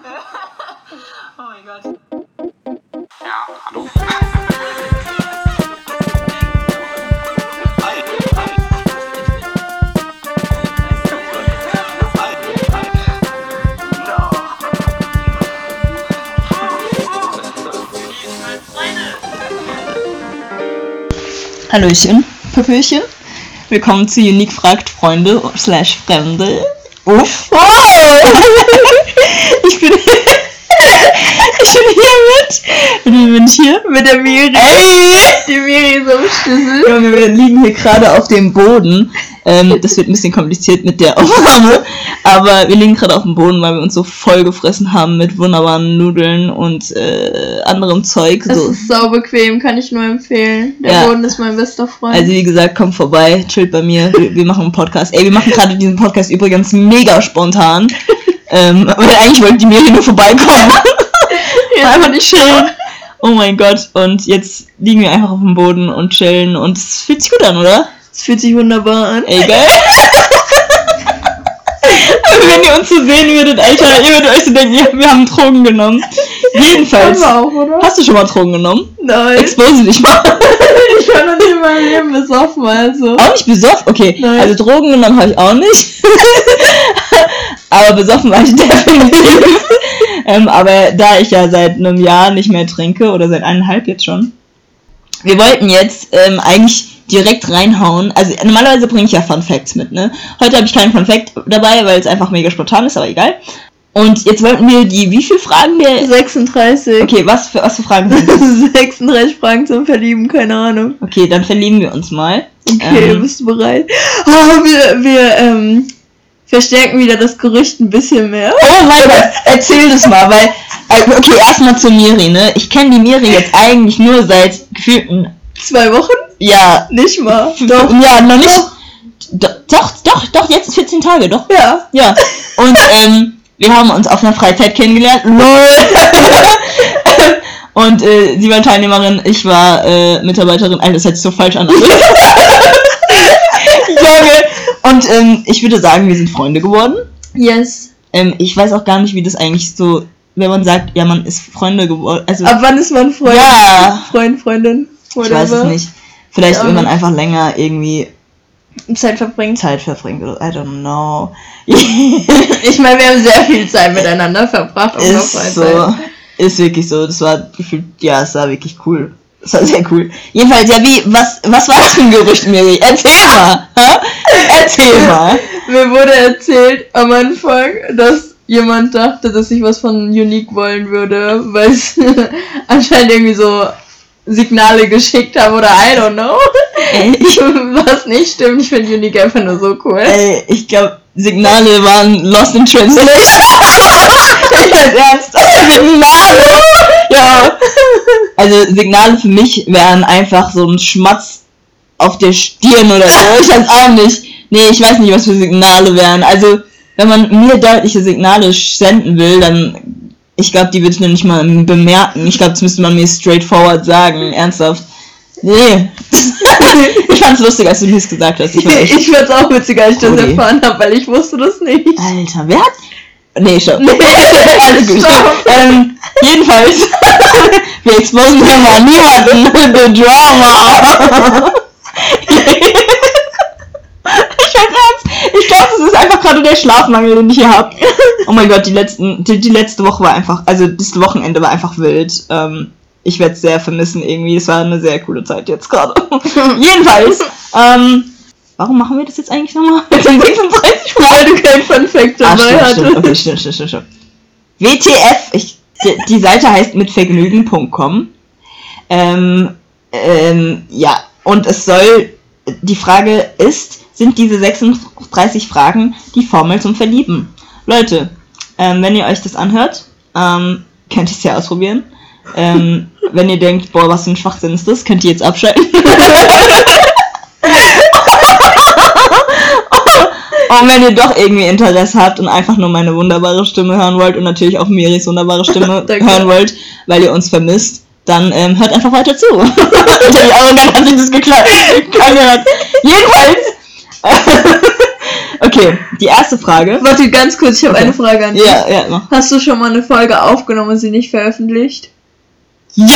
oh mein Gott. Ja, hallo. Hallöchen, Pöpöchen. Willkommen zu Unique fragt Freunde slash Fremde. Uff. Wow. ich bin ich bin hier mit. Bin ich hier? Mit der Miri. Ey! Die Miri ist am Schlüssel. Junge, wir liegen hier gerade auf dem Boden. Ähm, das wird ein bisschen kompliziert mit der Aufnahme. Aber wir liegen gerade auf dem Boden, weil wir uns so voll gefressen haben mit wunderbaren Nudeln und äh, anderem Zeug. So. ist sau bequem, kann ich nur empfehlen. Der Ja. Boden ist mein bester Freund. Also wie gesagt, kommt vorbei, chillt bei mir, wir, wir machen einen Podcast. Ey, wir machen gerade diesen Podcast übrigens mega spontan. ähm, weil eigentlich wollte die Miri nur vorbeikommen. ja, einfach nicht chillen. Oh mein Gott, und jetzt liegen wir einfach auf dem Boden und chillen und es fühlt sich gut an, oder? Es fühlt sich wunderbar an. Ey, geil. Wenn ihr uns so sehen würdet, Alter, ihr würdet euch so denken, wir haben Drogen genommen. Jedenfalls. Auch? Hast du schon mal Drogen genommen? Nein. Expose dich mal. ich war noch nie in meinem Leben besoffen, also. Auch nicht besoffen? Okay, Nein. also Drogen genommen habe ich auch nicht. aber besoffen war ich definitiv. ähm, aber da ich ja seit einem Jahr nicht mehr trinke, oder seit eineinhalb jetzt schon, wir wollten jetzt ähm, eigentlich direkt reinhauen. Also normalerweise bringe ich ja Fun Facts mit, ne? Heute habe ich keinen Fun Fact dabei, weil es einfach mega spontan ist, aber egal. Und jetzt wollten wir die, wie viele Fragen der... 36. Okay, was für, was für Fragen sind das? 36 Fragen zum Verlieben, keine Ahnung. Okay, dann verlieben wir uns mal. Okay, Ähm. bist du bereit? Oh, wir, wir, ähm, verstärken wieder das Gerücht ein bisschen mehr. Oh mein Gott, erzähl das mal, weil, also, okay, erstmal zu Miri, ne? Ich kenne die Miri jetzt eigentlich nur seit gefühlten, Zwei Wochen? ja, Nicht mal. doch, ja, noch nicht, doch, doch, doch, doch, jetzt 14 Tage, doch, Ja. ja. Und, ähm, wir haben uns auf einer Freizeit kennengelernt, lol. Und, äh, sie war Teilnehmerin, ich war, äh, Mitarbeiterin, Alter, das hört sich so falsch an. Junge. Und, ähm, ich würde sagen, wir sind Freunde geworden. Yes. Ähm, ich weiß auch gar nicht, wie das eigentlich so, wenn man sagt, ja, man ist Freunde geworden. Also, Ab wann ist man Freund? Ja. Freund, Freundin? ich weiß es nicht. Vielleicht, Ja, wenn man einfach länger irgendwie Zeit verbringt. Zeit verbringt oder I don't know. Ich meine, wir haben sehr viel Zeit miteinander verbracht. ist so. Ist wirklich so. Das war gefühlt, ja, es war wirklich cool. Das war sehr cool. Jedenfalls, ja, wie, was, was war das für ein Gerücht, Miri? Erzähl mal. hä? Erzähl mal. Mir wurde erzählt am Anfang, dass jemand dachte, dass ich was von Unique wollen würde, weil es anscheinend irgendwie so Signale geschickt habe oder I don't know. Ey, ich, Was nicht stimmt, ich finde Unique einfach nur so cool. ey, ich glaube, Signale waren lost in translation. ich weiß ernst. Signale. Ja. Also Signale für mich wären einfach so ein Schmatz auf der Stirn oder so. Ich weiß auch nicht. Nee, ich weiß nicht, was für Signale wären. Also, wenn man mir deutliche Signale senden will, dann. Ich glaube, die würde ich nicht mal bemerken. Ich glaube, das müsste man mir straightforward sagen. Ernsthaft. Nee. ich fand's lustig, als du mir das gesagt hast. Ich Ich fand's auch witziger, als ich das Rudi. erfahren habe, weil ich wusste das nicht. Alter, wer hat. Nee, stopp. Nee, Alles gut. Ähm, jedenfalls. Wir exposen hier mal niemanden. The Drama. ich weiß ernst. Ich glaube, das ist einfach gerade der Schlafmangel, den ich hier habe. Oh mein Gott, die, letzten, die, die letzte Woche war einfach, also das Wochenende war einfach wild. Ähm, ich werde es sehr vermissen irgendwie. Es war eine sehr coole Zeit jetzt gerade. Jedenfalls, ähm, warum machen wir das jetzt eigentlich nochmal? Mit den 36 Weil du kein Fun Fact Ah, dabei stimmt, hattest. stimmt, okay, stimmt, stimmt, stimmt, stimmt. WTF, ich, die, die Seite heißt mitvergnügen.com. Ähm, ähm, ja, und es soll, die Frage ist, sind diese 36 Fragen die Formel zum Verlieben? Leute, ähm, wenn ihr euch das anhört, ähm, könnt ihr es ja ausprobieren. Ähm, wenn ihr denkt, boah, was für ein Schwachsinn ist das, könnt ihr jetzt abschalten. Und wenn ihr doch irgendwie Interesse habt und einfach nur meine wunderbare Stimme hören wollt und natürlich auch Miris wunderbare Stimme hören wollt, weil ihr uns vermisst, dann ähm, hört einfach weiter zu. Wie arrogant hat sich das geklappt. Angehört. Jedenfalls Okay, die erste Frage. Warte, ganz kurz, ich habe Okay. eine Frage an dich. Ja, ja, mach. Hast du schon mal eine Folge aufgenommen und sie nicht veröffentlicht? Ja!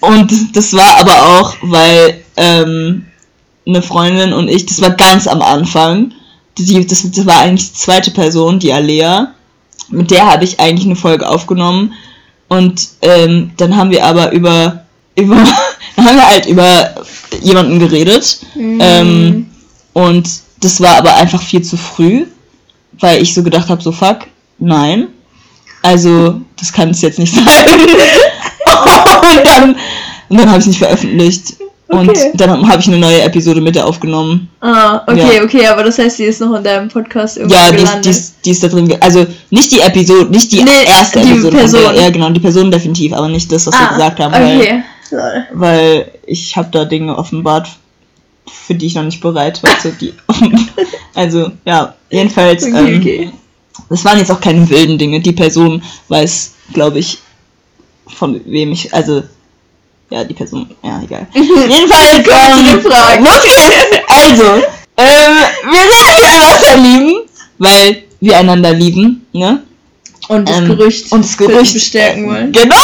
Und das war aber auch, weil ähm, eine Freundin und ich, das war ganz am Anfang, die, das, das war eigentlich die zweite Person, die Alea, mit der habe ich eigentlich eine Folge aufgenommen und ähm, dann haben wir aber über, über, dann haben wir halt über jemanden geredet ähm, und das war aber einfach viel zu früh, weil ich so gedacht habe, so fuck, nein, also das kann es jetzt nicht sein. und dann, und dann habe ich es nicht veröffentlicht. Und Okay. dann habe ich eine neue Episode mit der aufgenommen. Ah, okay, Ja. okay, aber das heißt, die ist noch in deinem Podcast irgendwo Ja, die ist, gelandet. die, ist, die ist da drin. Also nicht die Episode, nicht die Nee, erste die Episode. Person. Ja, ja, genau, die Person definitiv, aber nicht das, was wir ah, gesagt haben. Weil, Okay. Lol. weil ich habe da Dinge offenbart, für die ich noch nicht bereit war. So die, also, ja, jedenfalls. Okay, ähm, okay. Das waren jetzt auch keine wilden Dinge. Die Person weiß, glaube ich, von wem ich, also, ja, die Person, ja, egal. Jedenfalls, geht's. Also, ähm, wir sind füreinander verlieben, weil wir einander lieben, ne? Und das Ähm, Gerücht. Und das Gerücht. bestärken wollen. Genau!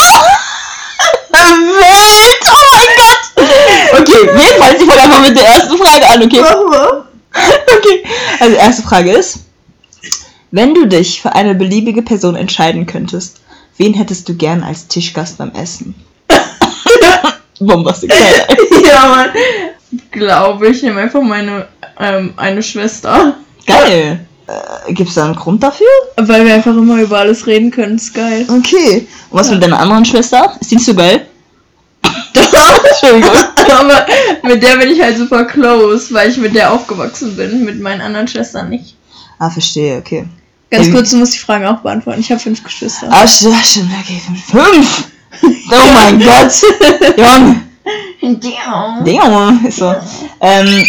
Wild! Oh mein Gott! Okay, jedenfalls, ich fange einfach mit der ersten Frage an, okay? Okay, also erste Frage ist, wenn du dich für eine beliebige Person entscheiden könntest, wen hättest du gern als Tischgast beim Essen? Bombastic. geil. ja, Mann. Glaube ich, nehme einfach meine ähm, eine Schwester. Geil. Äh, Gibt es da einen Grund dafür? Weil wir einfach immer über alles reden können, ist geil. Okay. Und was mit deiner anderen Schwester? Ist die nicht so geil? Entschuldigung. Aber mit der bin ich halt super close, weil ich mit der aufgewachsen bin, mit meinen anderen Schwestern nicht. Ah, verstehe, okay. Ganz Ähm, kurz, du musst die Fragen auch beantworten. Ich habe fünf Geschwister. Ah, stimmt, okay. Fünf! Oh mein Gott! Junge! Dinge, ist so. Ähm,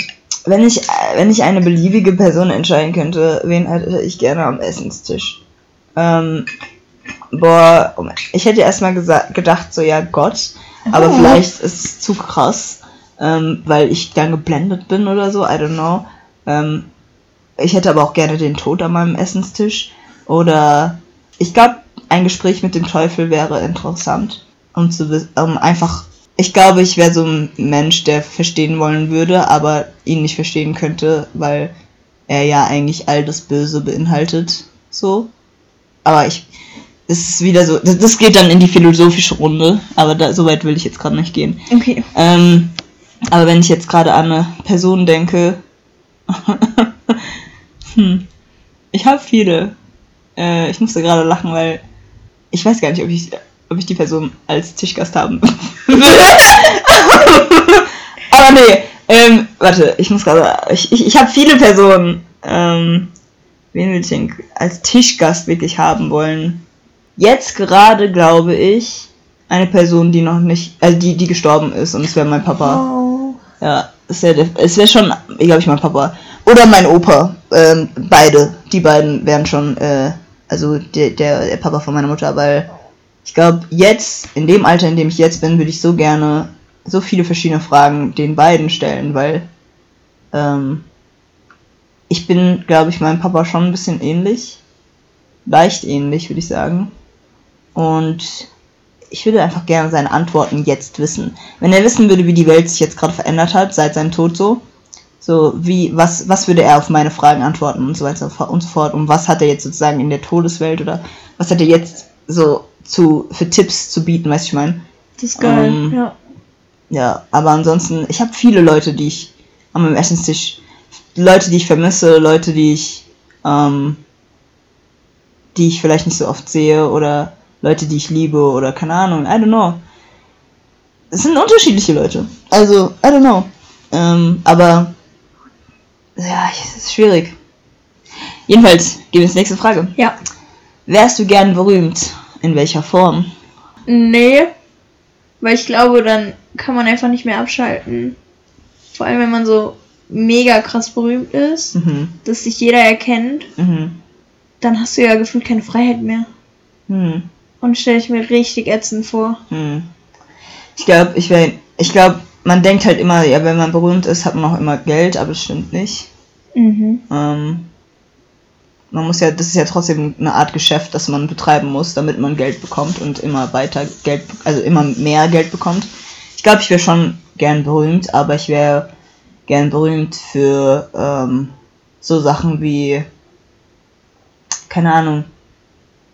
wenn ich, wenn ich eine beliebige Person entscheiden könnte, wen hätte ich gerne am Essenstisch? Ähm, boah, ich hätte erstmal gedacht, so ja, Gott, aber Oh. vielleicht ist es zu krass, ähm, weil ich dann geblendet bin oder so, I don't know. Ähm, ich hätte aber auch gerne den Tod an meinem Essenstisch. Oder ich glaube, ein Gespräch mit dem Teufel wäre interessant. Um zu um einfach. Ich glaube, ich wäre so ein Mensch, der verstehen wollen würde, aber ihn nicht verstehen könnte, weil er ja eigentlich all das Böse beinhaltet. So. Aber ich. Es ist wieder so. Das, das geht dann in die philosophische Runde, aber da, so weit will ich jetzt gerade nicht gehen. Okay. Ähm, aber wenn ich jetzt gerade an eine Person denke, hm, ich habe viele. Äh, ich musste gerade lachen, weil ich weiß gar nicht, ob ich, ob ich die Person als Tischgast haben will. aber nee, ähm, warte, ich muss gerade, ich, ich, ich habe viele Personen, ähm, wen will ich denn als Tischgast wirklich haben wollen? Jetzt gerade glaube ich eine Person, die noch nicht, also die, die gestorben ist und es wäre mein Papa. Oh. Ja, es wäre es wär schon, glaube ich, mein Papa. Oder mein Opa. Ähm, beide. Die beiden wären schon, äh, also der, der, der Papa von meiner Mutter, weil ich glaube, jetzt, in dem Alter, in dem ich jetzt bin, würde ich so gerne so viele verschiedene Fragen den beiden stellen, weil ähm, ich bin, glaube ich, meinem Papa schon ein bisschen ähnlich. Leicht ähnlich, würde ich sagen. Und ich würde einfach gerne seine Antworten jetzt wissen. Wenn er wissen würde, wie die Welt sich jetzt gerade verändert hat, seit seinem Tod so, so wie, was, was würde er auf meine Fragen antworten und so weiter und so fort. Und was hat er jetzt sozusagen in der Todeswelt oder was hat er jetzt so zu, für Tipps zu bieten, weißt du, ich meine? Das ist geil. Ähm, ja. Ja, aber ansonsten, ich habe viele Leute, die ich an meinem Essenstisch, Leute, die ich vermisse, Leute, die ich, ähm, die ich vielleicht nicht so oft sehe oder Leute, die ich liebe oder keine Ahnung, I don't know. Es sind unterschiedliche Leute. Also, I don't know. Ähm, aber, ja, es ist schwierig. Jedenfalls, gehen wir ins nächste Frage. Ja. Wärst du gern berühmt? In welcher Form? Nee. Weil ich glaube, dann kann man einfach nicht mehr abschalten. Vor allem, wenn man so mega krass berühmt ist, Mhm. dass sich jeder erkennt, Mhm. dann hast du ja gefühlt keine Freiheit mehr. Mhm. Und stelle ich mir richtig ätzend vor. Hm. Ich glaube, ich wäre. Ich glaube, man denkt halt immer, ja, wenn man berühmt ist, hat man auch immer Geld, aber das stimmt nicht. Mhm. Ähm, man muss ja, das ist ja trotzdem eine Art Geschäft, das man betreiben muss, damit man Geld bekommt und immer weiter Geld, also immer mehr Geld bekommt. Ich glaube, ich wäre schon gern berühmt, aber ich wäre gern berühmt für ähm, so Sachen wie, keine Ahnung,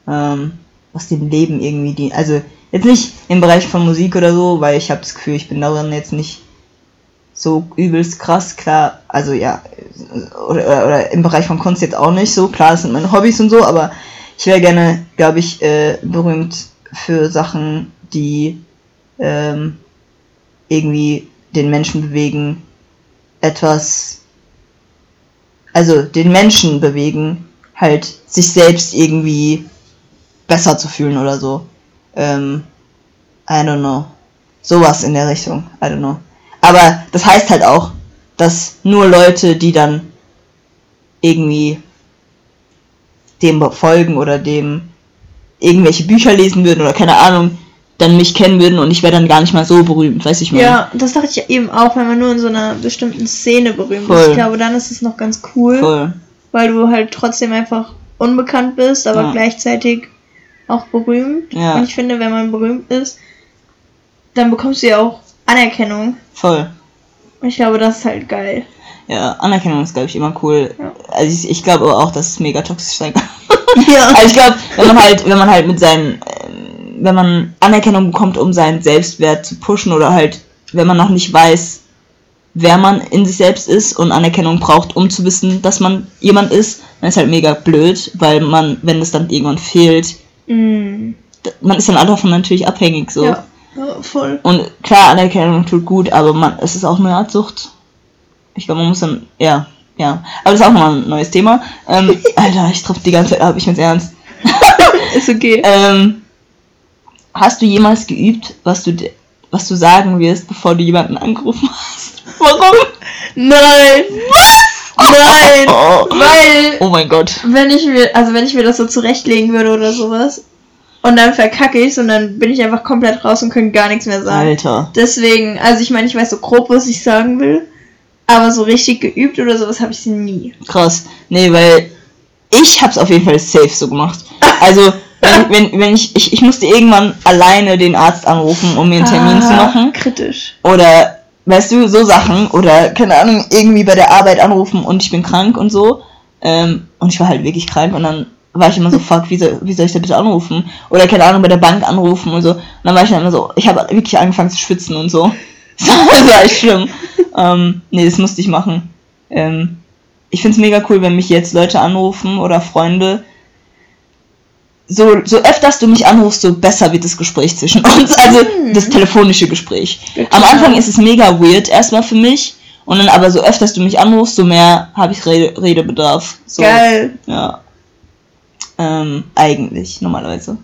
ähm, was dem Leben irgendwie dient. Also jetzt nicht im Bereich von Musik oder so, weil ich habe das Gefühl, ich bin darin jetzt nicht so übelst krass, klar, also ja, oder, oder, oder im Bereich von Kunst jetzt auch nicht so, klar, das sind meine Hobbys und so, aber ich wäre gerne, glaube ich, äh, berühmt für Sachen, die ähm, irgendwie den Menschen bewegen, etwas, also den Menschen bewegen, halt sich selbst irgendwie besser zu fühlen oder so. Ähm, I don't know. Sowas in der Richtung. I don't know. Aber das heißt halt auch, dass nur Leute, die dann irgendwie dem folgen oder dem irgendwelche Bücher lesen würden oder keine Ahnung, dann mich kennen würden und ich wäre dann gar nicht mal so berühmt, weiß ich mal. Ja, das dachte ich eben auch, wenn man nur in so einer bestimmten Szene berühmt Voll. ist. Ich glaube, dann ist es noch ganz cool, Voll. weil du halt trotzdem einfach unbekannt bist, aber Ja. gleichzeitig auch berühmt. Ja. Und ich finde, wenn man berühmt ist, dann bekommst du ja auch Anerkennung. Voll. Und ich glaube, das ist halt geil. Ja, Anerkennung ist, glaube ich, immer cool. Ja. Also ich, ich glaube auch, dass es mega toxisch sein kann. Ja. Also ich glaube, wenn man halt, wenn man halt mit seinen, ähm, wenn man Anerkennung bekommt, um seinen Selbstwert zu pushen oder halt, wenn man noch nicht weiß, wer man in sich selbst ist und Anerkennung braucht, um zu wissen, dass man jemand ist, dann ist halt mega blöd, weil man, wenn es dann irgendwann fehlt, D- man ist dann auch davon natürlich abhängig so. Ja. ja, voll. Und klar, Anerkennung tut gut, aber man, es ist auch eine Art Sucht. Ich glaube, man muss dann, ja, ja. Aber das ist auch nochmal ein neues Thema. Ähm, Alter, ich tropfe die ganze Zeit ab, ich bin's ernst. Ist okay. Ähm, hast du jemals geübt, was du, was du sagen wirst, bevor du jemanden angerufen hast? Warum? Nein! Nein! Oh, Weil, oh mein Gott. wenn ich mir, also wenn ich mir das so zurechtlegen würde oder sowas, und dann verkacke ich's und dann bin ich einfach komplett raus und kann gar nichts mehr sagen. Alter. Deswegen, also ich meine, ich weiß so grob, was ich sagen will, aber so richtig geübt oder sowas habe ich nie. Krass. Nee, weil ich hab's auf jeden Fall safe so gemacht. Also, wenn, wenn, wenn ich, ich, ich musste irgendwann alleine den Arzt anrufen, um mir einen Termin zu Ah, machen. Kritisch. Oder, weißt du, so Sachen. Oder, keine Ahnung, irgendwie bei der Arbeit anrufen und ich bin krank und so. Ähm, und ich war halt wirklich krank und dann war ich immer so, fuck, wie soll, wie soll ich da bitte anrufen? Oder, keine Ahnung, bei der Bank anrufen und so. Und dann war ich dann immer so, ich habe wirklich angefangen zu schwitzen und so. Das war echt schlimm. ähm, nee, das musste ich machen. Ähm, ich find's mega cool, wenn mich jetzt Leute anrufen oder Freunde. So, so öfters du mich anrufst, so besser wird das Gespräch zwischen uns. Also das telefonische Gespräch. Ja, Am. Anfang ist es mega weird erstmal für mich. Und dann aber so öfters du mich anrufst, so mehr habe ich Rede, Redebedarf. So, Geil. Ja. Ähm, eigentlich, normalerweise.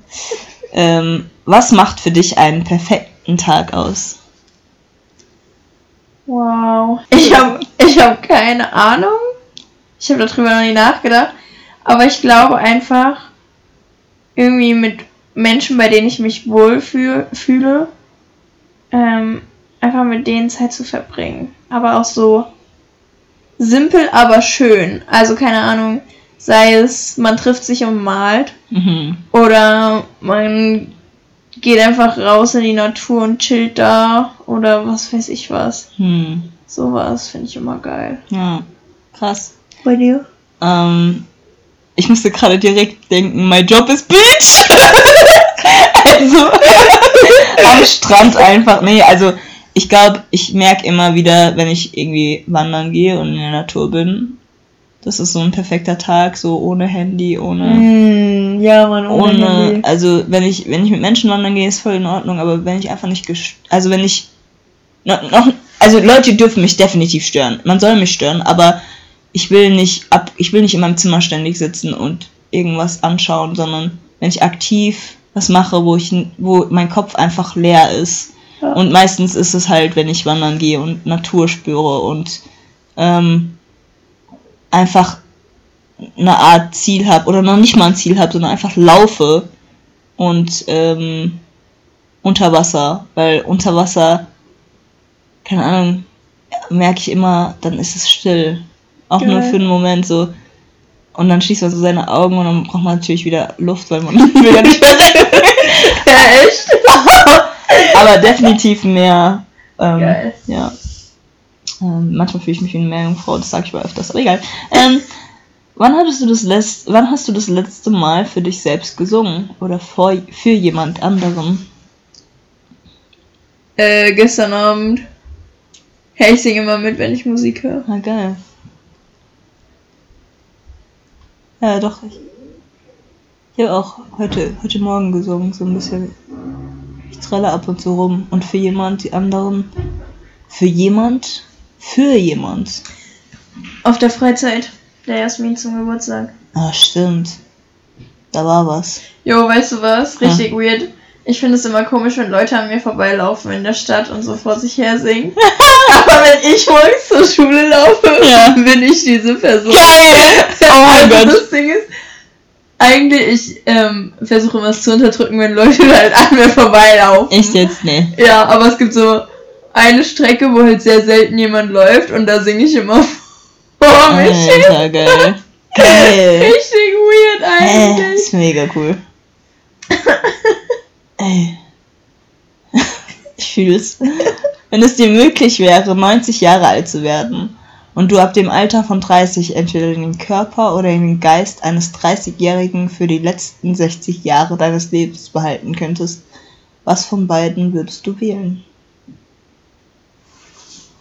ähm, was macht für dich einen perfekten Tag aus? Wow. Ich habe ich hab keine Ahnung. Ich habe darüber noch nie nachgedacht. Aber ich glaube einfach, irgendwie mit Menschen, bei denen ich mich wohl fühl, fühle, ähm, einfach mit denen Zeit zu verbringen. Aber auch so simpel, aber schön. Also keine Ahnung, sei es, man trifft sich und malt Mhm. oder man geht einfach raus in die Natur und chillt da oder was weiß ich was. Hm. Sowas finde ich immer geil. Ja. Krass. Bei dir? Ähm, ich musste gerade direkt denken, my job is bitch. also am Strand einfach. Nee, also ich glaube, ich merke immer wieder, wenn ich irgendwie wandern gehe und in der Natur bin, das ist so ein perfekter Tag, so ohne Handy, ohne Mm, ja, man, ohne, also wenn ich, wenn ich mit Menschen wandern gehe, ist voll in Ordnung, aber wenn ich einfach nicht, gest- also wenn ich, noch, noch, also Leute dürfen mich definitiv stören, man soll mich stören, aber ich will nicht ab, ich will nicht in meinem Zimmer ständig sitzen und irgendwas anschauen, sondern wenn ich aktiv was mache, wo ich, wo mein Kopf einfach leer ist. Ja. Und meistens ist es halt, wenn ich wandern gehe und Natur spüre und ähm, einfach eine Art Ziel habe oder noch nicht mal ein Ziel habe, sondern einfach laufe und ähm, unter Wasser, weil unter Wasser, keine Ahnung, merke ich immer, dann ist es still. Auch nur Geil. für einen Moment so. Und dann schließt man so seine Augen und dann braucht man natürlich wieder Luft, weil man will ja nicht mehr Ja, echt? Aber definitiv mehr. Ähm, Geil. Ja. Ähm, manchmal fühle ich mich wie eine Meerjungfrau, das sage ich mal öfters, aber egal. Ähm, wann hattest du das letzt, wann hast du das letzte Mal für dich selbst gesungen? Oder vor, für jemand anderen? Äh, gestern Abend. Hey, ich singe immer mit, wenn ich Musik höre. Na geil. Ja, doch. Ich, ich habe auch heute, heute Morgen gesungen, so ein bisschen. Ich tralle ab und zu rum. Und für jemand, die anderen. Für jemand? Für jemand. Auf der Freizeit. Der Jasmin zum Geburtstag. Ah, stimmt. Da war was. Jo, weißt du was? Richtig weird. Ich finde es immer komisch, wenn Leute an mir vorbeilaufen in der Stadt und so vor sich her singen. Aber wenn ich morgens zur Schule laufe, Ja. bin ich diese Person. Geil! Oh mein also Gott. das Ding ist, eigentlich, ich ähm, versuche immer es zu unterdrücken, wenn Leute halt an mir vorbeilaufen. Echt jetzt? Nee. Ja, aber es gibt so eine Strecke, wo halt sehr selten jemand läuft und da singe ich immer vor mich hin. Alter, geil. Geil. Richtig weird eigentlich. ist mega cool. Ey. Ich fühle es. Wenn es dir möglich wäre, 90 Jahre alt zu werden und du ab dem Alter von 30 entweder den Körper oder den Geist eines 30-Jährigen für die letzten 60 Jahre deines Lebens behalten könntest, was von beiden würdest du wählen?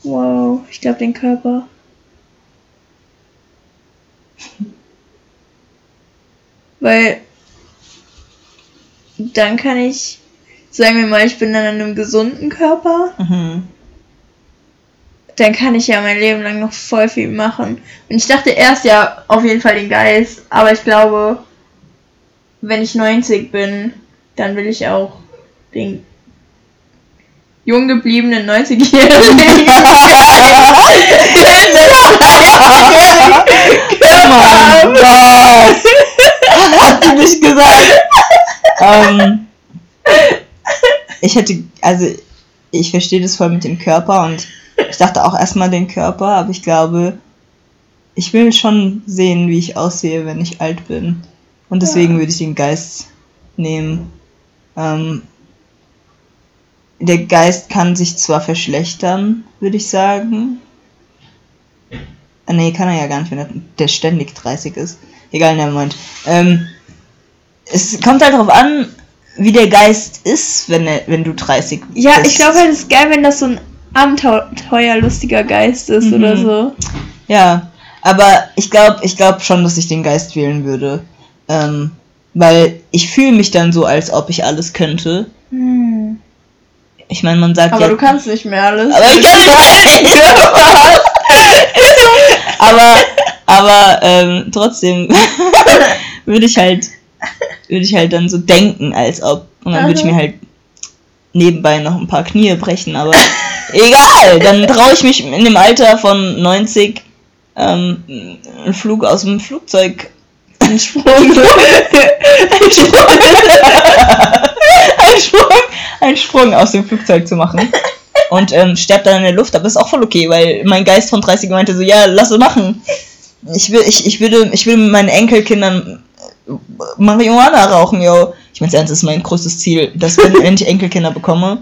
Wow, ich glaube den Körper. Weil dann kann ich, sagen wir mal, ich bin dann in einem gesunden Körper, Mhm. dann kann ich ja mein Leben lang noch voll viel machen. Und ich dachte erst ja auf jeden Fall den Geist, aber ich glaube, wenn ich 90 bin, dann will ich auch den jung gebliebenen 90-Jährigen Oh mein Gott! Hat die nicht gesagt? ähm, ich hätte, also ich verstehe das voll mit dem Körper und ich dachte auch erstmal den Körper, aber ich glaube, ich will schon sehen, wie ich aussehe, wenn ich alt bin. Und deswegen Ja. würde ich den Geist nehmen. Ähm, der Geist kann sich zwar verschlechtern, würde ich sagen. Ah, nee, kann er ja gar nicht, wenn er, der ständig 30 ist. Egal, nevermind. Ähm, es kommt halt darauf an, wie der Geist ist, wenn, er, wenn du 30 Ja, bist. ich glaube halt, es ist geil, wenn das so ein abenteuerlustiger Geist ist Mhm. oder so. Ja, aber ich glaube ich glaub schon, dass ich den Geist wählen würde. Ähm, weil ich fühle mich dann so, als ob ich alles könnte. Ich meine, man sagt Aber ja... du kannst nicht mehr alles. Aber ich kann nicht aber aber ähm, trotzdem würde ich halt würde ich halt dann so denken, als ob. Und dann würde ich mir halt nebenbei noch ein paar Knie brechen, aber egal, dann traue ich mich in dem Alter von 90 ähm, einen Flug aus dem Flugzeug einen Sprung einen Sprung. Einen Sprung, einen Sprung aus dem Flugzeug zu machen. Und ähm, sterbt dann in der Luft, aber ist auch voll okay, weil mein Geist von 30 meinte so, ja, lass es machen. Ich will, ich, ich würde, ich will mit meinen Enkelkindern äh, Marihuana rauchen, yo. Ich meine, ernst, das ist mein größtes Ziel, dass wenn, wenn ich Enkelkinder bekomme,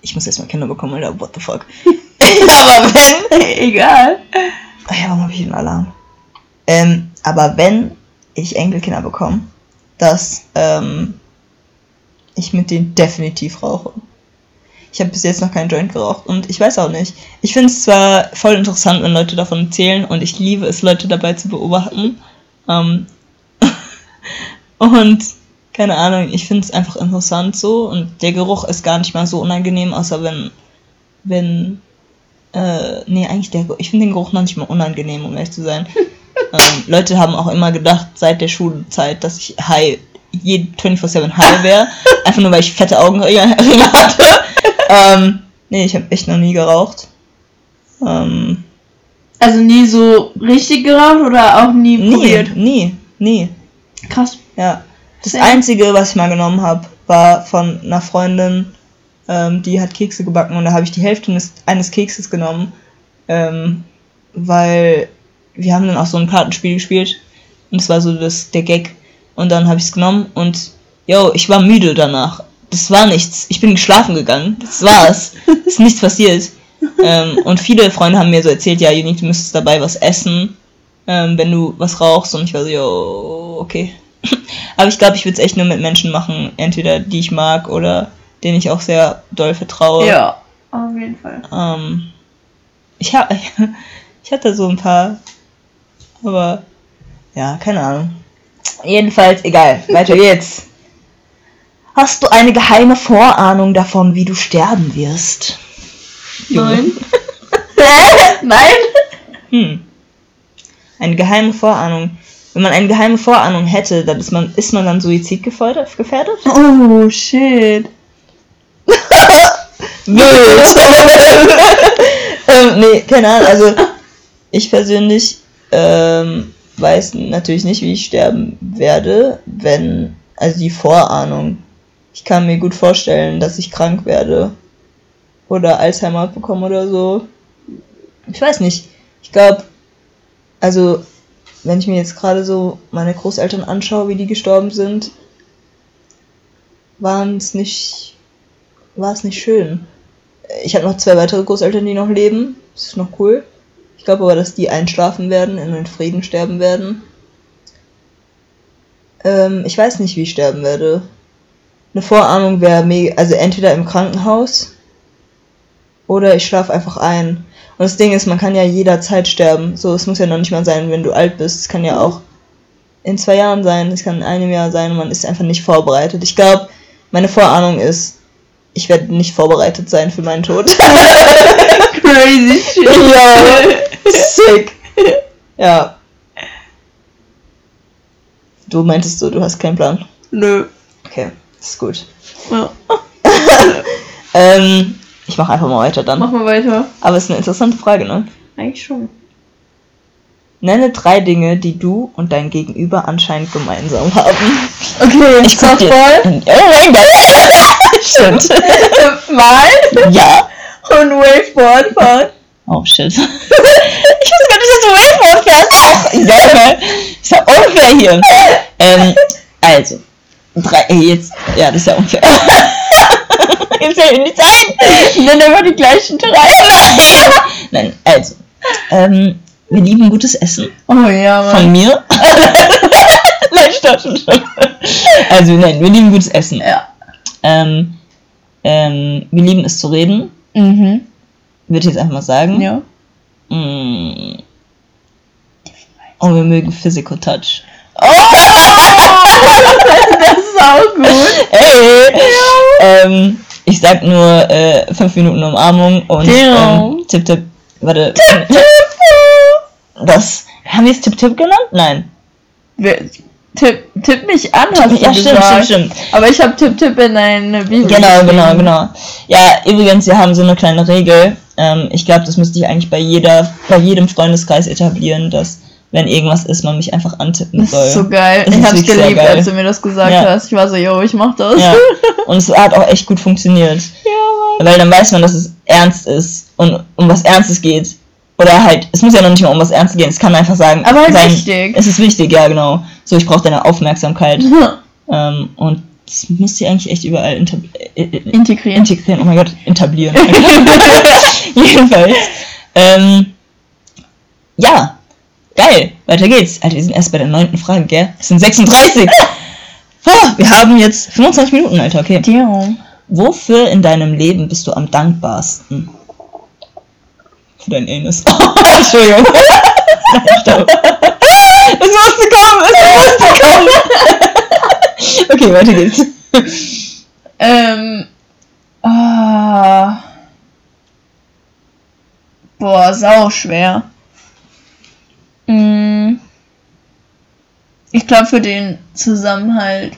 ich muss erstmal Kinder bekommen, Alter, what the fuck. aber wenn, egal. Ach ja, warum habe ich einen Alarm? Ähm, aber wenn ich Enkelkinder bekomme, dass ähm, ich mit denen definitiv rauche. Ich habe bis jetzt noch keinen Joint geraucht und ich weiß auch nicht. Ich finde es zwar voll interessant, wenn Leute davon erzählen und ich liebe es, Leute dabei zu beobachten. Ähm, und keine Ahnung, ich finde es einfach interessant so und der Geruch ist gar nicht mal so unangenehm, außer wenn, wenn, äh, nee, eigentlich der, ich finde den Geruch noch nicht mal unangenehm, um ehrlich zu sein. ähm, Leute haben auch immer gedacht, seit der Schulzeit, dass ich high, je 24-7 high wäre, einfach nur weil ich fette Augenringe hatte. Ähm, nee, ich habe echt noch nie geraucht. Ähm, Also nie so richtig geraucht oder auch nie nie, probiert? nie, nie. Krass. Ja. Das Sehr. Einzige, was ich mal genommen habe, war von einer Freundin, ähm, die hat Kekse gebacken und da habe ich die Hälfte eines, Kekses genommen, ähm, weil wir haben dann auch so ein Kartenspiel gespielt. Und das war so das, der Gag. Und dann habe ich es genommen und, yo, ich war müde danach. Das war nichts. Ich bin geschlafen gegangen. Das war's. ist nichts passiert. ähm, und viele Freunde haben mir so erzählt, ja, Unique, du müsstest dabei was essen, ähm, wenn du was rauchst. Und ich war so, yo, okay. Aber ich glaube, ich würde es echt nur mit Menschen machen, entweder die ich mag oder denen ich auch sehr doll vertraue. Ja, auf jeden Fall. Ähm, ich, hab, ich hatte so ein paar, aber ja, keine Ahnung. Jedenfalls, egal, weiter geht's. Hast du eine geheime Vorahnung davon, wie du sterben wirst? Nein. Nein? Hm. Eine geheime Vorahnung. Wenn man eine geheime Vorahnung hätte, dann ist man, ist man dann suizidgefährdet? gefährdet? Oh, shit. Wild. ähm, nee, keine Ahnung. Also, ich persönlich ähm, weiß natürlich nicht, wie ich sterben werde, wenn, also die Vorahnung. Ich kann mir gut vorstellen, dass ich krank werde. Oder Alzheimer bekomme oder so. Ich weiß nicht. Ich glaube, also, wenn ich mir jetzt gerade so meine Großeltern anschaue, wie die gestorben sind, waren es nicht, war es nicht schön. Ich habe noch zwei weitere Großeltern, die noch leben. Das ist noch cool. Ich glaube aber, dass die einschlafen werden, in den Frieden sterben werden. Ähm, ich weiß nicht, wie ich sterben werde. Eine Vorahnung wäre mega, also entweder im Krankenhaus oder ich schlafe einfach ein. Und das Ding ist, man kann ja jederzeit sterben. So, es muss ja noch nicht mal sein, wenn du alt bist. Es kann ja auch in zwei Jahren sein, es kann in einem Jahr sein und man ist einfach nicht vorbereitet. Ich glaube, meine Vorahnung ist, ich werde nicht vorbereitet sein für meinen Tod. Crazy shit. ja, sick. Ja. Du meintest so, du hast keinen Plan. Nö. Okay, ist gut. Ja. Ähm, ich mache einfach mal weiter dann. Mach mal weiter. Aber es ist eine interessante Frage, ne? Eigentlich schon. Nenne drei Dinge, die du und dein Gegenüber anscheinend gemeinsam haben. Okay, Ich. Softball. Oh mein Gott. Stimmt. Mal ja. und Waveboard fahren. Oh shit. ich wusste gar nicht, dass du Waveboard fährst. Junge. Ist ja unfair hier. Ähm, also. Drei, jetzt. Ja, das ist ja unfair. jetzt fällt mir nichts ein. Nenn einfach die gleichen drei. Nein. Nein, also. Ähm, wir lieben gutes Essen. Oh ja, Mann. Von mir. nein, stopp, stopp, stopp. Also, nein, wir lieben gutes Essen. Ja. Ähm, ähm, wir lieben es zu reden. Mhm. Würde ich jetzt einfach mal sagen. Ja. Mm. Und wir mögen Physical Touch. Oh! das ist auch gut. Hey! Ähm, ich sag nur äh, fünf Minuten Umarmung und Damn. ähm, Tipp Tipp. Warte. Das. Haben wir es Tipp Tipp genannt? Nein. Wer- Tipp, tipp mich an, hast du ja, stimmt, gesagt. stimmt, stimmt. Aber ich habe Tipp, Tipp in eine Bibel Genau, genau, genau. Ja, übrigens, wir haben so eine kleine Regel. Ähm, ich glaube, das müsste ich eigentlich bei jeder, bei jedem Freundeskreis etablieren, dass wenn irgendwas ist, man mich einfach antippen Das soll. ist so geil. Das ich hab's geliebt, als du mir das gesagt Ja. hast. Ich war so, yo, ich mach das. Ja. Und es hat auch echt gut funktioniert. Ja, Weil dann weiß man, dass es ernst ist und um was Ernstes geht. Oder halt, es muss ja noch nicht mal um was Ernstes gehen. Es kann einfach sagen, Aber halt sein, wichtig. es ist wichtig, ja genau. So, ich brauche deine Aufmerksamkeit. Mann. ähm, und das müsste ich eigentlich echt überall intab- äh, äh, Integrieren. integrieren. Oh mein Gott, etablieren. Jedenfalls. Ähm, ja, geil. Weiter geht's. Alter, wir sind erst bei der neunten Frage, gell? Es sind 36. Boah, wir haben jetzt 25 Minuten, Alter, okay. Damn. Wofür in deinem Leben bist du am dankbarsten? Für dein Anus. Entschuldigung. Nein, stopp. Es musste kommen, es musste kommen. okay, weiter geht's. Ähm. Ah. Boah, sau schwer. Mm. Ich glaube für den Zusammenhalt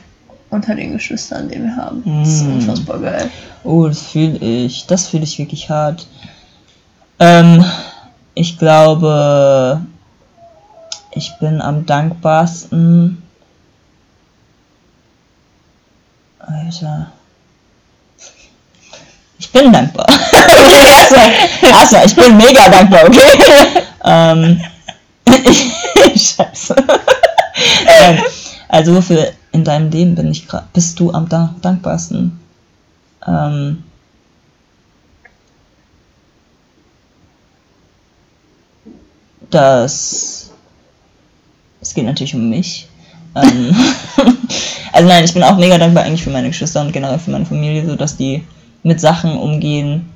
unter den Geschwistern, den wir haben. Das ist Mm. unfassbar geil. Oh, das fühle ich. Das fühle ich wirklich hart. Ähm, ich glaube, ich bin am dankbarsten. Alter. Ich bin dankbar. erstmal, erstmal, ich bin mega dankbar, okay? ähm, Scheiße. Nein. Also wofür in deinem Leben bin ich bist du am dank dankbarsten? Ähm, dass es geht natürlich um mich. Ähm, also nein, ich bin auch mega dankbar eigentlich für meine Geschwister und generell für meine Familie, so dass die mit Sachen umgehen,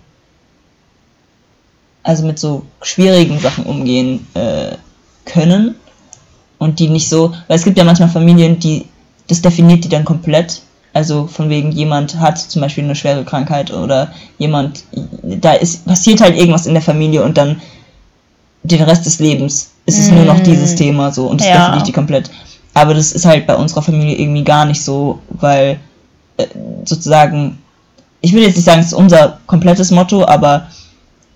also mit so schwierigen Sachen umgehen äh, können und die nicht so, weil es gibt ja manchmal Familien, die das definiert die dann komplett. Also von wegen jemand hat zum Beispiel eine schwere Krankheit oder jemand, da ist passiert halt irgendwas in der Familie und dann den Rest des Lebens ist es nur noch Mm. dieses Thema so und das Ja. definiert die komplett. Aber das ist halt bei unserer Familie irgendwie gar nicht so, weil äh, sozusagen, ich will jetzt nicht sagen, es ist unser komplettes Motto, aber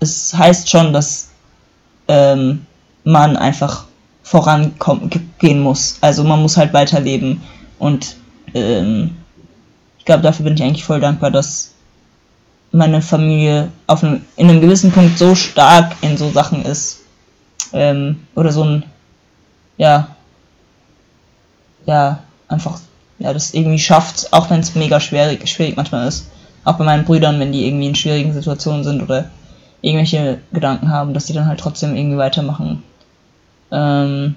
es heißt schon, dass ähm, man einfach vorangehen muss. Also man muss halt weiterleben und ähm, ich glaube, dafür bin ich eigentlich voll dankbar, dass meine Familie auf einem, in einem gewissen Punkt so stark in so Sachen ist. Ähm, oder so ein, ja, ja, einfach, ja, das irgendwie schafft, auch wenn es mega schwierig, schwierig manchmal ist. Auch bei meinen Brüdern, wenn die irgendwie in schwierigen Situationen sind oder irgendwelche Gedanken haben, dass die dann halt trotzdem irgendwie weitermachen. Ähm,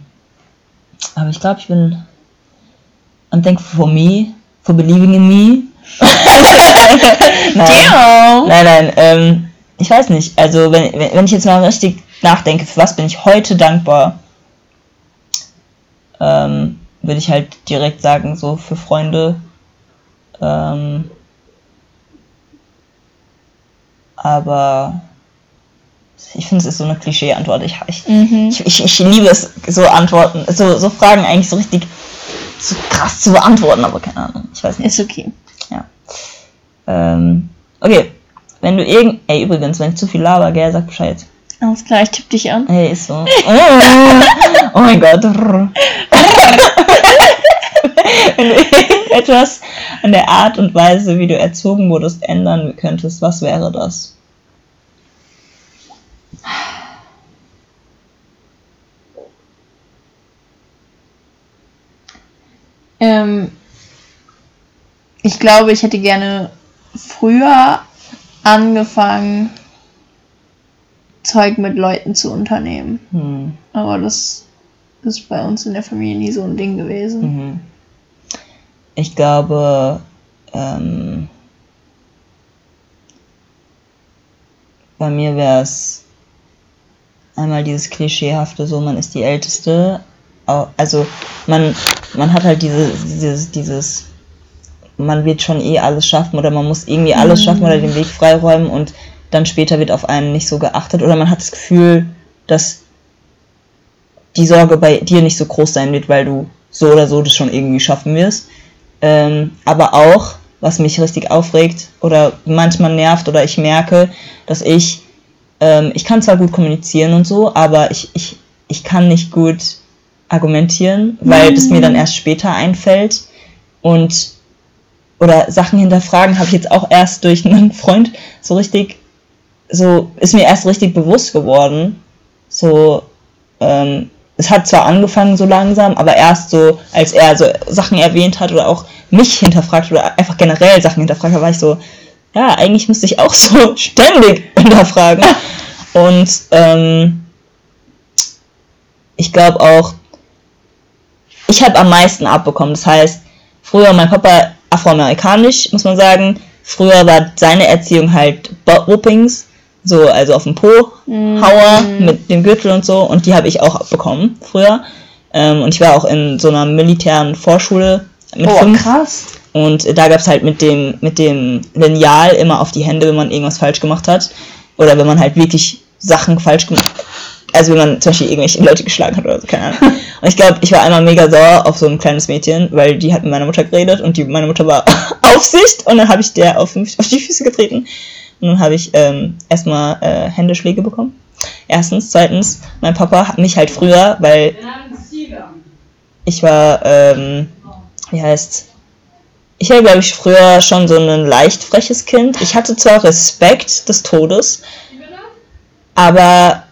aber ich glaube, ich bin I'm thankful for me, for believing in me. nein, Damn. nein, nein, ähm, ich weiß nicht. Also wenn, wenn wenn ich jetzt mal richtig nachdenke, für was bin ich heute dankbar, ähm, würde ich halt direkt sagen, so für Freunde. Ähm, aber ich finde, es ist so eine Klischee-Antwort. Ich, ich, Mhm. ich, ich, ich liebe es, so Antworten, so, so Fragen eigentlich so richtig so krass zu beantworten, aber keine Ahnung. Ich weiß nicht. Ist okay. Ähm, okay. Wenn du irgend. Ey, übrigens, wenn ich zu viel laber, gell, sag Bescheid. Alles klar, ich tippe dich an. Ey, ist so. Oh, oh mein Gott. wenn du irgendetwas an der Art und Weise, wie du erzogen wurdest, ändern könntest, was wäre das? Ähm, ich glaube, ich hätte gerne früher angefangen, Zeug mit Leuten zu unternehmen. Hm. Aber das ist bei uns in der Familie nie so ein Ding gewesen. Mhm. Ich glaube, ähm, bei mir wäre es einmal dieses klischeehafte, so man ist die Älteste. Also man, man hat halt diese, dieses, dieses, man wird schon eh alles schaffen oder man muss irgendwie alles schaffen oder den Weg freiräumen und dann später wird auf einen nicht so geachtet oder man hat das Gefühl, dass die Sorge bei dir nicht so groß sein wird, weil du so oder so das schon irgendwie schaffen wirst. Ähm, aber auch, was mich richtig aufregt oder manchmal nervt oder ich merke, dass ich, ähm, ich kann zwar gut kommunizieren und so, aber ich, ich, ich kann nicht gut argumentieren, weil das mir dann erst später einfällt. Und oder Sachen hinterfragen habe ich jetzt auch erst durch einen Freund. So richtig, so ist mir erst richtig bewusst geworden. So, ähm, es hat zwar angefangen so langsam, aber erst so, als er so Sachen erwähnt hat oder auch mich hinterfragt oder einfach generell Sachen hinterfragt hat, war ich so, ja, eigentlich müsste ich auch so ständig hinterfragen. Und ähm, ich glaube auch, ich habe am meisten abbekommen. Das heißt, früher mein Papa afroamerikanisch, muss man sagen. Früher war seine Erziehung halt Butt-Whoopings, so also auf dem Po Hauer mit dem Gürtel und so. Und die habe ich auch abbekommen früher. Ähm, und ich war auch in so einer militären Vorschule mit Oh, fünf. krass. Und da gab es halt mit dem, mit dem Lineal immer auf die Hände, wenn man irgendwas falsch gemacht hat. Oder wenn man halt wirklich Sachen falsch gemacht hat. Also wenn man zum Beispiel irgendwelche Leute geschlagen hat oder so, keine Ahnung. Und ich glaube, ich war einmal mega sauer auf so ein kleines Mädchen, weil die hat mit meiner Mutter geredet und die, meine Mutter war Aufsicht und dann habe ich der auf, auf die Füße getreten. Und dann habe ich ähm, erstmal äh, Händeschläge bekommen. Erstens. Zweitens, mein Papa hat mich halt früher, weil ich war, ähm, wie heißt ich war, glaube ich, früher schon so ein leicht freches Kind. Ich hatte zwar Respekt des Todes, aber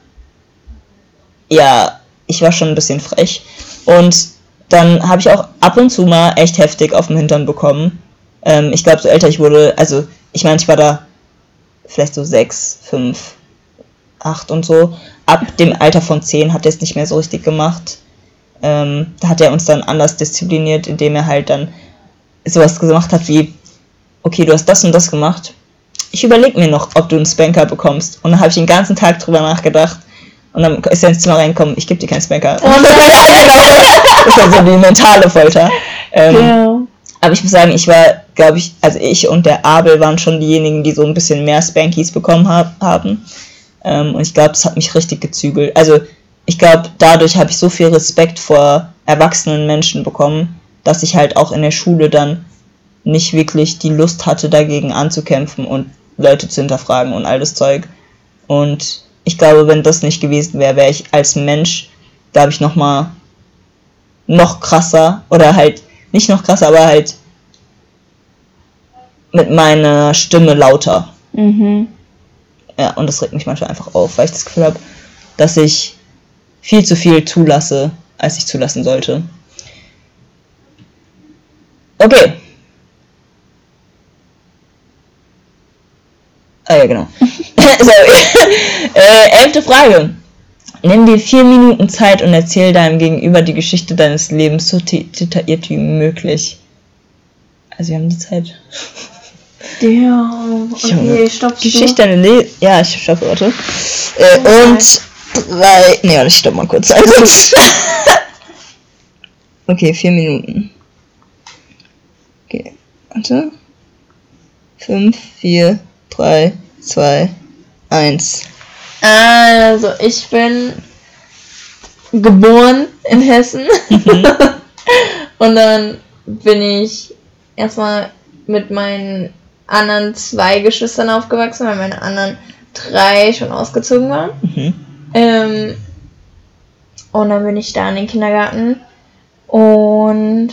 ja, ich war schon ein bisschen frech. Und dann habe ich auch ab und zu mal echt heftig auf dem Hintern bekommen. Ähm, ich glaube, so älter ich wurde, also ich meine, ich war da vielleicht so sechs, fünf, acht und so. Ab dem Alter von zehn hat er es nicht mehr so richtig gemacht. Ähm, da hat er uns dann anders diszipliniert, indem er halt dann sowas gemacht hat wie, okay, du hast das und das gemacht. Ich überlege mir noch, ob du einen Spanker bekommst. Und dann habe ich den ganzen Tag drüber nachgedacht. Und dann ist er ins Zimmer reingekommen, ich gebe dir keinen Spanker. Oh das war so die mentale Folter. Ähm, Ja. aber ich muss sagen, ich war, glaube ich, also ich und der Abel waren schon diejenigen, die so ein bisschen mehr Spankies bekommen hab, haben. Ähm, und ich glaube, das hat mich richtig gezügelt. Also ich glaube, dadurch habe ich so viel Respekt vor erwachsenen Menschen bekommen, dass ich halt auch in der Schule dann nicht wirklich die Lust hatte, dagegen anzukämpfen und Leute zu hinterfragen und all das Zeug. Und ich glaube, wenn das nicht gewesen wäre, wäre ich als Mensch, glaube ich, nochmal noch krasser oder halt nicht noch krasser, aber halt mit meiner Stimme lauter. Mhm. Ja, und das regt mich manchmal einfach auf, weil ich das Gefühl habe, dass ich viel zu viel zulasse, als ich zulassen sollte. Okay. Ah ja, genau. so, äh, elfte Frage. Nimm dir vier Minuten Zeit und erzähl deinem Gegenüber die Geschichte deines Lebens so de- detailliert wie möglich. Also wir haben die Zeit. Ja, okay, stopp. Geschichte deines Lebens. Ja, ich schaffe, warte. Äh, und drei. Nee, warte, ich stopp mal kurz. Also, okay, vier Minuten. Okay, warte. Fünf, vier, drei, zwei, eins. Also, ich bin geboren in Hessen. Und dann bin ich erstmal mit meinen anderen zwei Geschwistern aufgewachsen, weil meine anderen drei schon ausgezogen waren. Mhm. Ähm, und dann bin ich da in den Kindergarten. Und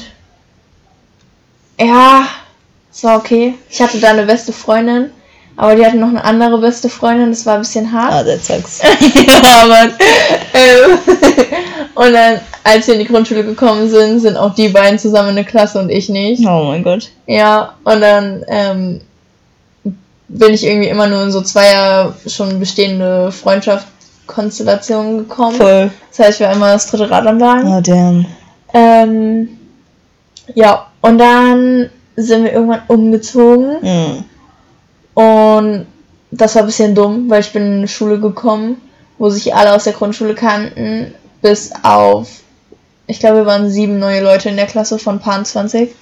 ja, es war okay. Ich hatte da eine beste Freundin, aber die hatte noch eine andere beste Freundin, das war ein bisschen hart. Ah, that sucks. ja, Mann. Ähm, und dann, als wir in die Grundschule gekommen sind, sind auch die beiden zusammen in der Klasse und ich nicht. Oh mein Gott. Ja, und dann ähm, bin ich irgendwie immer nur in so zweier schon bestehende Freundschaftskonstellationen gekommen. Voll. Das heißt, ich war immer das dritte Rad am Wagen. Oh, damn. Ähm, ja, und dann sind wir irgendwann umgezogen. Mhm. Und das war ein bisschen dumm, weil ich bin in eine Schule gekommen, wo sich alle aus der Grundschule kannten, bis auf, ich glaube, wir waren sieben neue Leute in der Klasse von paar 20.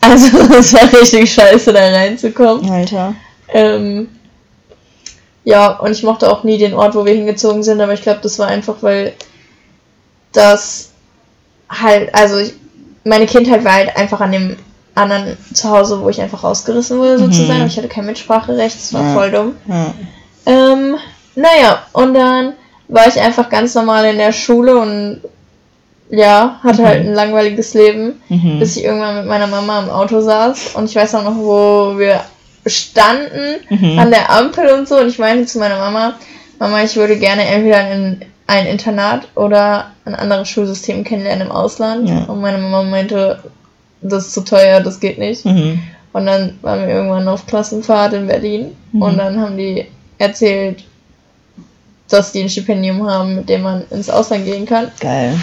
Also es war richtig scheiße, da reinzukommen. Alter. Ähm, ja, und ich mochte auch nie den Ort, wo wir hingezogen sind, aber ich glaube, das war einfach, weil das halt, also ich, meine Kindheit war halt einfach an dem anderen Zuhause, wo ich einfach rausgerissen wurde, sozusagen. Mhm. Ich hatte kein Mitspracherecht, das war Ja. voll dumm. Ja. Ähm, naja, und dann war ich einfach ganz normal in der Schule und ja, hatte halt Mhm. ein langweiliges Leben Mhm. bis ich irgendwann mit meiner Mama im Auto saß und ich weiß auch noch, wo wir standen Mhm. an der Ampel und so und ich meinte zu meiner Mama, Mama, ich würde gerne entweder in ein Internat oder ein anderes Schulsystem kennenlernen im Ausland Ja. und meine Mama meinte, das ist zu teuer, das geht nicht. Mhm. Und dann waren wir irgendwann auf Klassenfahrt in Berlin Mhm. und dann haben die erzählt, dass die ein Stipendium haben, mit dem man ins Ausland gehen kann. Geil.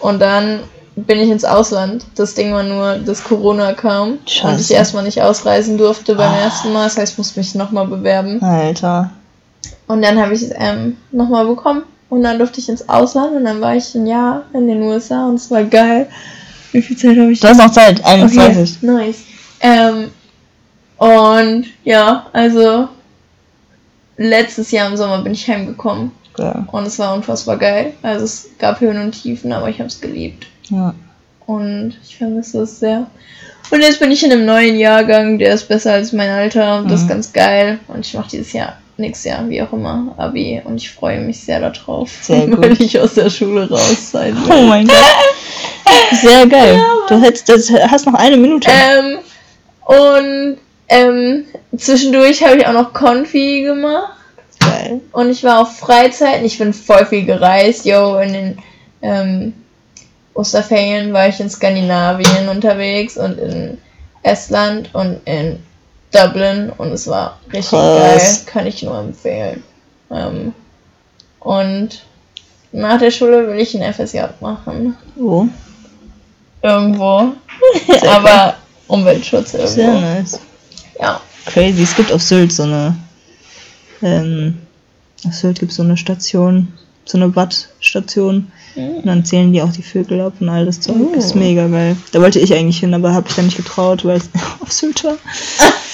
Und dann bin ich ins Ausland. Das Ding war nur, dass Corona kam und Scheiße. ich erstmal nicht ausreisen durfte beim Ah. ersten Mal. Das heißt, ich musste mich nochmal bewerben. Alter. Und dann habe ich es ähm, nochmal bekommen. Und dann durfte ich ins Ausland und dann war ich ein Jahr in den USA und es war geil. Wie viel Zeit habe ich? Du hast noch Zeit. 21. Okay, nice. Ähm, und ja, also letztes Jahr im Sommer bin ich heimgekommen Geil. und es war unfassbar geil. Also es gab Höhen und Tiefen, aber ich habe es geliebt. Ja. Und ich vermisse es sehr. Und jetzt bin ich in einem neuen Jahrgang, der ist besser als mein Alter. Das ist Mhm. ganz geil. Und ich mache dieses Jahr, nächstes Jahr, wie auch immer, Abi. Und ich freue mich sehr darauf, Sehr gut. weil ich aus der Schule raus sein will. Oh mein Gott. Sehr geil. Du hättest, das, hast noch eine Minute. Ähm, und ähm, zwischendurch habe ich auch noch Konfi gemacht. Geil. Und ich war auf Freizeiten. Ich bin voll viel gereist, yo, in den ähm, Osterferien war ich in Skandinavien unterwegs und in Estland und in Dublin und es war richtig Krass. geil. Kann ich nur empfehlen. Ähm, und nach der Schule will ich ein FSJ machen. Wo? Irgendwo. Aber Umweltschutz irgendwo. Sehr nice. Ja. Crazy. Es gibt auf Sylt so eine. Ähm, auf Sylt gibt es so eine Station, so eine Wattstation. Und dann zählen die auch die Vögel ab und all das Zeug. Oh. Ist mega geil. Da wollte ich eigentlich hin, aber habe ich dann nicht getraut, weil es auf Sylt war.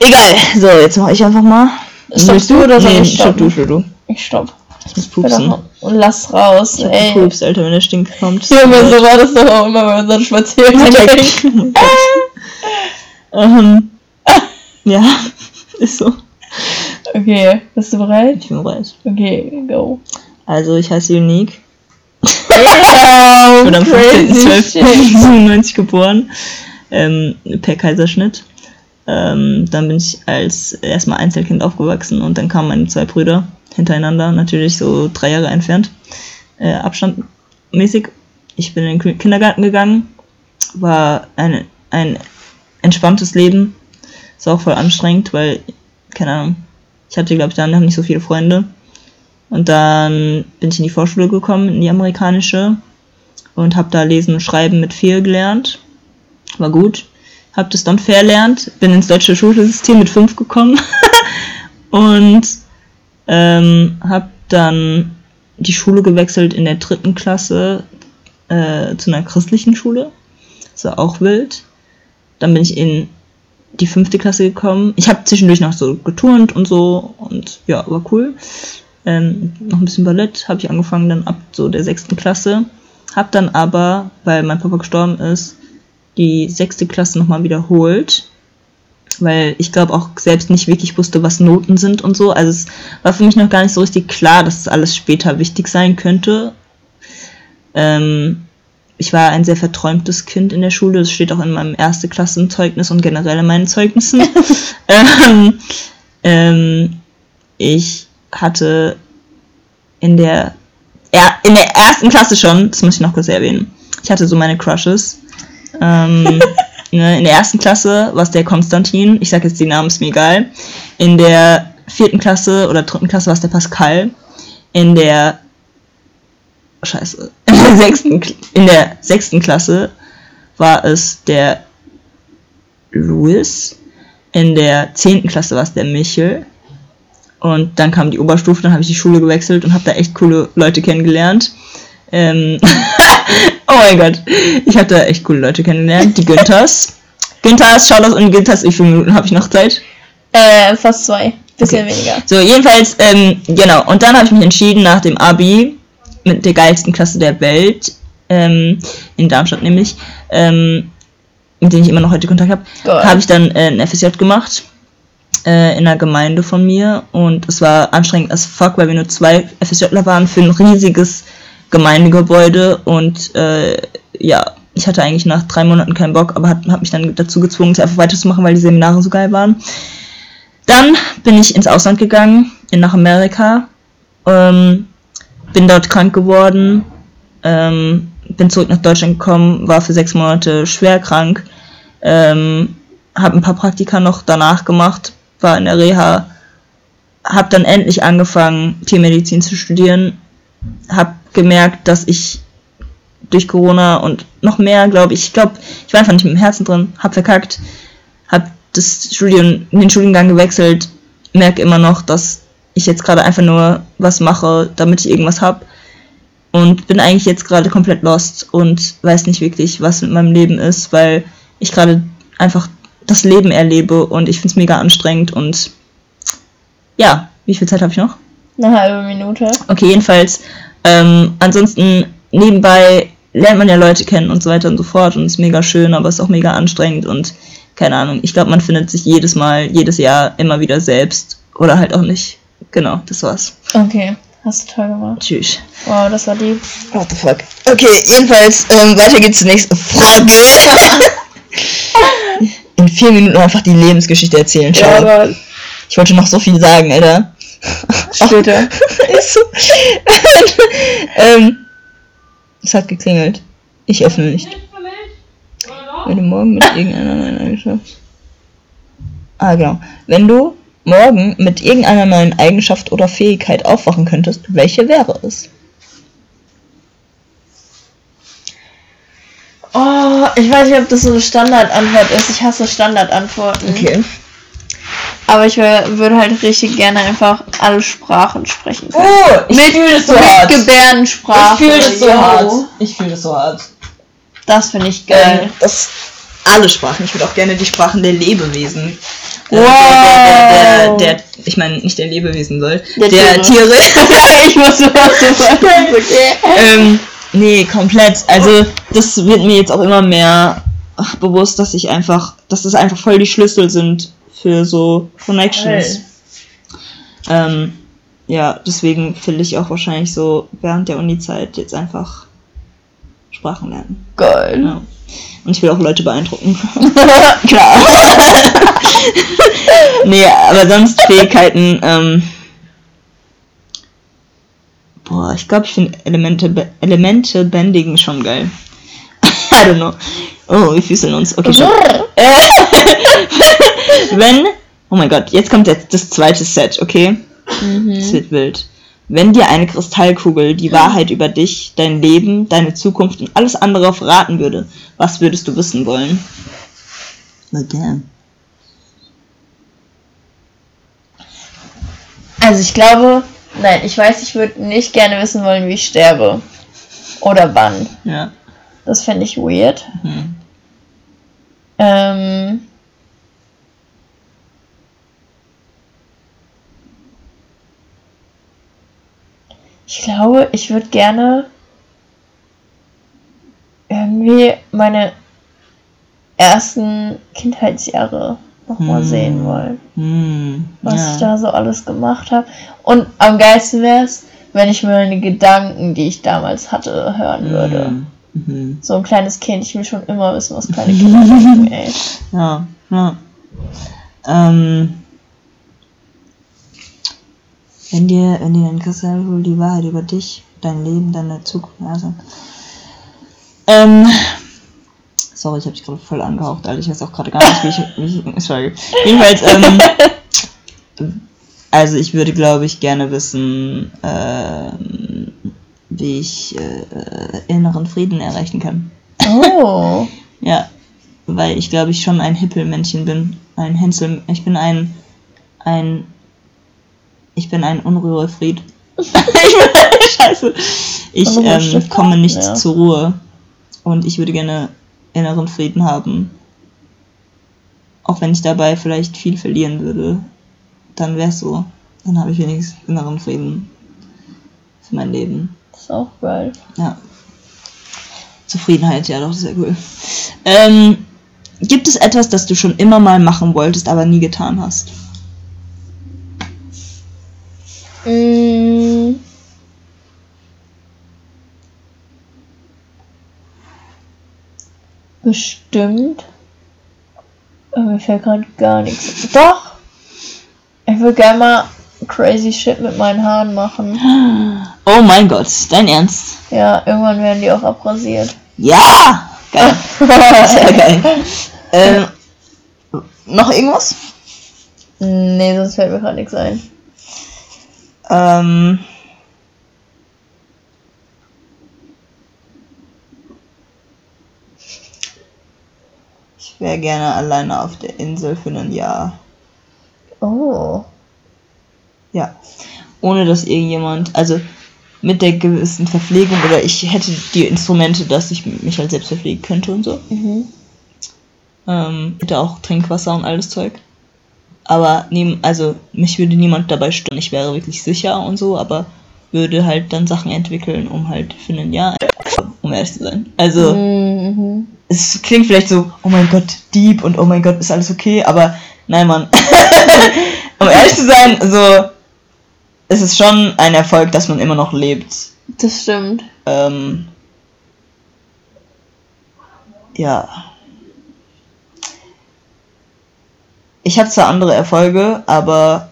Egal. So, jetzt mache ich einfach mal. Stoppst du oder soll nee, ich stopp du, stopp du. Ich stopp. Ich muss pupsen. Und lass raus. Ich Ey. gepupst, Alter, wenn der Stink kommt. Junge, so war das doch auch immer bei unseren Spaziergängen. ähm, ja, ist so. Okay, bist du bereit? Ich bin bereit. Okay, go. Also, ich heiße Unique. Ich bin am crazy shit. 15.12.97 geboren. Ähm, per Kaiserschnitt. Ähm, dann bin ich als erstmal Einzelkind aufgewachsen und dann kamen meine zwei Brüder hintereinander, natürlich so drei Jahre entfernt, äh, abstandmäßig. Ich bin in den Kindergarten gegangen, war eine, ein entspanntes Leben, ist auch voll anstrengend, weil, keine Ahnung, ich hatte, glaube ich, dann noch nicht so viele Freunde. Und dann bin ich in die Vorschule gekommen, in die amerikanische, und habe da Lesen und Schreiben mit vier gelernt. War gut. Hab das dann verlernt, bin ins deutsche Schulsystem mit fünf gekommen und ähm, habe dann die Schule gewechselt in der dritten Klasse äh, zu einer christlichen Schule. Das war auch wild. Dann bin ich in die fünfte Klasse gekommen. Ich habe zwischendurch noch so geturnt und so und ja, war cool. Ähm, noch ein bisschen Ballett habe ich angefangen dann ab so der sechsten Klasse. Hab dann aber, weil mein Papa gestorben ist, die sechste Klasse nochmal wiederholt. Weil ich glaube auch selbst nicht wirklich wusste, was Noten sind und so. Also es war für mich noch gar nicht so richtig klar, dass es alles später wichtig sein könnte. Ähm, ich war ein sehr verträumtes Kind in der Schule. Das steht auch in meinem erste Klassenzeugnis und generell in meinen Zeugnissen. ähm, ähm, ich hatte in der, ja, in der ersten Klasse schon, das muss ich noch kurz erwähnen, ich hatte so meine Crushes. Ähm, ne, in der ersten Klasse war es der Konstantin, ich sag jetzt die Namen, ist mir egal. In der vierten Klasse oder dritten Klasse war es der Pascal. In der Scheiße. In der sechsten, in der sechsten Klasse war es der Louis. In der zehnten Klasse war es der Michel. Und dann kam die Oberstufe, dann habe ich die Schule gewechselt und habe da echt coole Leute kennengelernt. Ähm oh mein Gott, ich habe da echt coole Leute kennengelernt. Die Günthers. Günthers, Shoutouts und Günthers, wie viele Minuten habe ich noch Zeit? Äh, fast zwei. Bisschen Okay. weniger. So, jedenfalls, ähm, genau. Und dann habe ich mich entschieden, nach dem Abi, mit der geilsten Klasse der Welt, ähm, in Darmstadt nämlich, ähm, mit denen ich immer noch heute Kontakt habe, habe ich dann äh, ein FSJ gemacht äh, in einer Gemeinde von mir und es war anstrengend as fuck, weil wir nur zwei FSJler waren für ein riesiges Gemeindegebäude und äh, ja, ich hatte eigentlich nach drei Monaten keinen Bock, aber habe hab mich dann dazu gezwungen, es einfach weiterzumachen, weil die Seminare so geil waren. Dann bin ich ins Ausland gegangen, nach Amerika, ähm, bin dort krank geworden, ähm, bin zurück nach Deutschland gekommen, war für sechs Monate schwer krank, ähm, habe ein paar Praktika noch danach gemacht, war in der Reha, habe dann endlich angefangen, Tiermedizin zu studieren, habe gemerkt, dass ich durch Corona und noch mehr, glaube ich, ich glaube, ich war einfach nicht mit dem Herzen drin, habe verkackt, habe das Studium, den Studiengang gewechselt, merke immer noch, dass ich jetzt gerade einfach nur was mache, damit ich irgendwas habe und bin eigentlich jetzt gerade komplett lost und weiß nicht wirklich, was mit meinem Leben ist, weil ich gerade einfach das Leben erlebe und ich finde es mega anstrengend und ja, wie viel Zeit habe ich noch? Eine halbe Minute. Okay, jedenfalls, ähm, ansonsten nebenbei lernt man ja Leute kennen und so weiter und so fort und ist mega schön, aber ist auch mega anstrengend und keine Ahnung, ich glaube, man findet sich jedes Mal, jedes Jahr immer wieder selbst oder halt auch nicht. Genau, das war's. Okay, hast du toll gemacht. Tschüss. Wow, das war lieb. What the fuck? Okay, jedenfalls, ähm, weiter geht's zur nächsten Frage. In vier Minuten einfach die Lebensgeschichte erzählen. Ciao. aber Ich wollte noch so viel sagen, Alter. Später. Ist so. ähm, Es hat geklingelt. Ich öffne nicht. Wenn du morgen mit irgendeiner neuen Eigenschaft. Ah, genau. Wenn du morgen mit irgendeiner neuen Eigenschaft oder Fähigkeit aufwachen könntest, welche wäre es? Oh, ich weiß nicht, ob das so eine Standardantwort ist. Ich hasse Standardantworten. Aber ich würde halt richtig gerne einfach alle Sprachen sprechen können. Oh, ich fühle das so Mit hart. Gebärdensprache. Ich fühle das so yo. hart. Ich fühle das so hart. Das finde ich geil. Ähm, das alle Sprachen. Ich würde auch gerne die Sprachen der Lebewesen. Äh, Wow. Der, der, der, der, ich meine, nicht der Lebewesen soll. Der Tiere. Ich muss sagst. Okay. ähm, nee, komplett. Also, das wird mir jetzt auch immer mehr bewusst, dass ich einfach, dass das einfach voll die Schlüssel sind für so Connections. Ähm, ja, deswegen will ich auch wahrscheinlich so während der Uni-Zeit jetzt einfach Sprachen lernen. Geil. Ja. Und ich will auch Leute beeindrucken. Klar. nee, aber sonst Fähigkeiten, ähm. Boah, ich glaube, ich finde Elemente, Elemente bändigen schon geil. I don't know. Oh, wir füßeln uns. Okay, schon. Wenn. Oh mein Gott, jetzt kommt jetzt das zweite Set, okay? Es wird wild. Wenn dir eine Kristallkugel die Wahrheit über dich, dein Leben, deine Zukunft und alles andere verraten würde, was würdest du wissen wollen? Again. Also ich glaube, nein, ich weiß, ich würde nicht gerne wissen wollen, wie ich sterbe. Oder wann. Ja. Das fände ich weird. Hm. Ähm. Ich glaube, ich würde gerne irgendwie meine ersten Kindheitsjahre nochmal Hm. sehen wollen. Hm. was ja. ich da so alles gemacht habe. Und am geilsten wäre es, wenn ich mir meine Gedanken, die ich damals hatte, hören würde. Hm. Mhm. So ein kleines Kind, ich will schon immer wissen, was kleine Kinder denken, ey. Ja, ja. Ähm, wenn dir, wenn dir dein Kristallkugel die Wahrheit über dich, dein Leben, deine Zukunft, also. Ähm, sorry, ich habe dich gerade voll angehaucht, Alter. Ich weiß auch gerade gar nicht, wie ich, wie ich sorry. Jedenfalls, ähm, also ich würde, glaube ich, gerne wissen, ähm, wie ich äh, inneren Frieden erreichen kann. Oh. Ja, weil ich glaube ich schon ein Hippelmännchen bin. Ein Hänsel. Ich bin ein. ein. Ich bin ein Unruhefried. Scheiße. Ich ähm, komme nicht Ja. zur Ruhe. Und ich würde gerne inneren Frieden haben. Auch wenn ich dabei vielleicht viel verlieren würde. Dann wär's so. Dann habe ich wenigstens inneren Frieden für mein Leben. Das ist auch geil. Ja. Zufriedenheit, ja doch, sehr cool. Ähm, gibt es etwas, das du schon immer mal machen wolltest, aber nie getan hast? Mm. Bestimmt. Aber mir fällt gerade gar nichts. Doch! Ich will gerne mal crazy shit mit meinen Haaren machen. Oh mein Gott, dein Ernst? Ja, irgendwann werden die auch abrasiert. Ja! Geil. Sehr geil. Ähm, noch irgendwas? nee, sonst fällt mir gerade nichts ein. Ähm, ich wäre gerne alleine auf der Insel für ein Jahr. Oh. Ja. Ohne dass irgendjemand, also mit der gewissen Verpflegung oder ich hätte die Instrumente, dass ich mich halt selbst verpflegen könnte und so. Mhm. Ähm, hätte auch Trinkwasser und alles Zeug. Aber neben, also mich würde niemand dabei stören. Ich wäre wirklich sicher und so, aber würde halt dann Sachen entwickeln, um halt für ein Jahr, um ehrlich zu sein. Also Mhm. es klingt vielleicht so, oh mein Gott, deep und oh mein Gott, ist alles okay, aber nein, Mann. um ehrlich zu sein, so es ist schon ein Erfolg, dass man immer noch lebt. Das stimmt. Ähm, ja. Ich habe zwar andere Erfolge, aber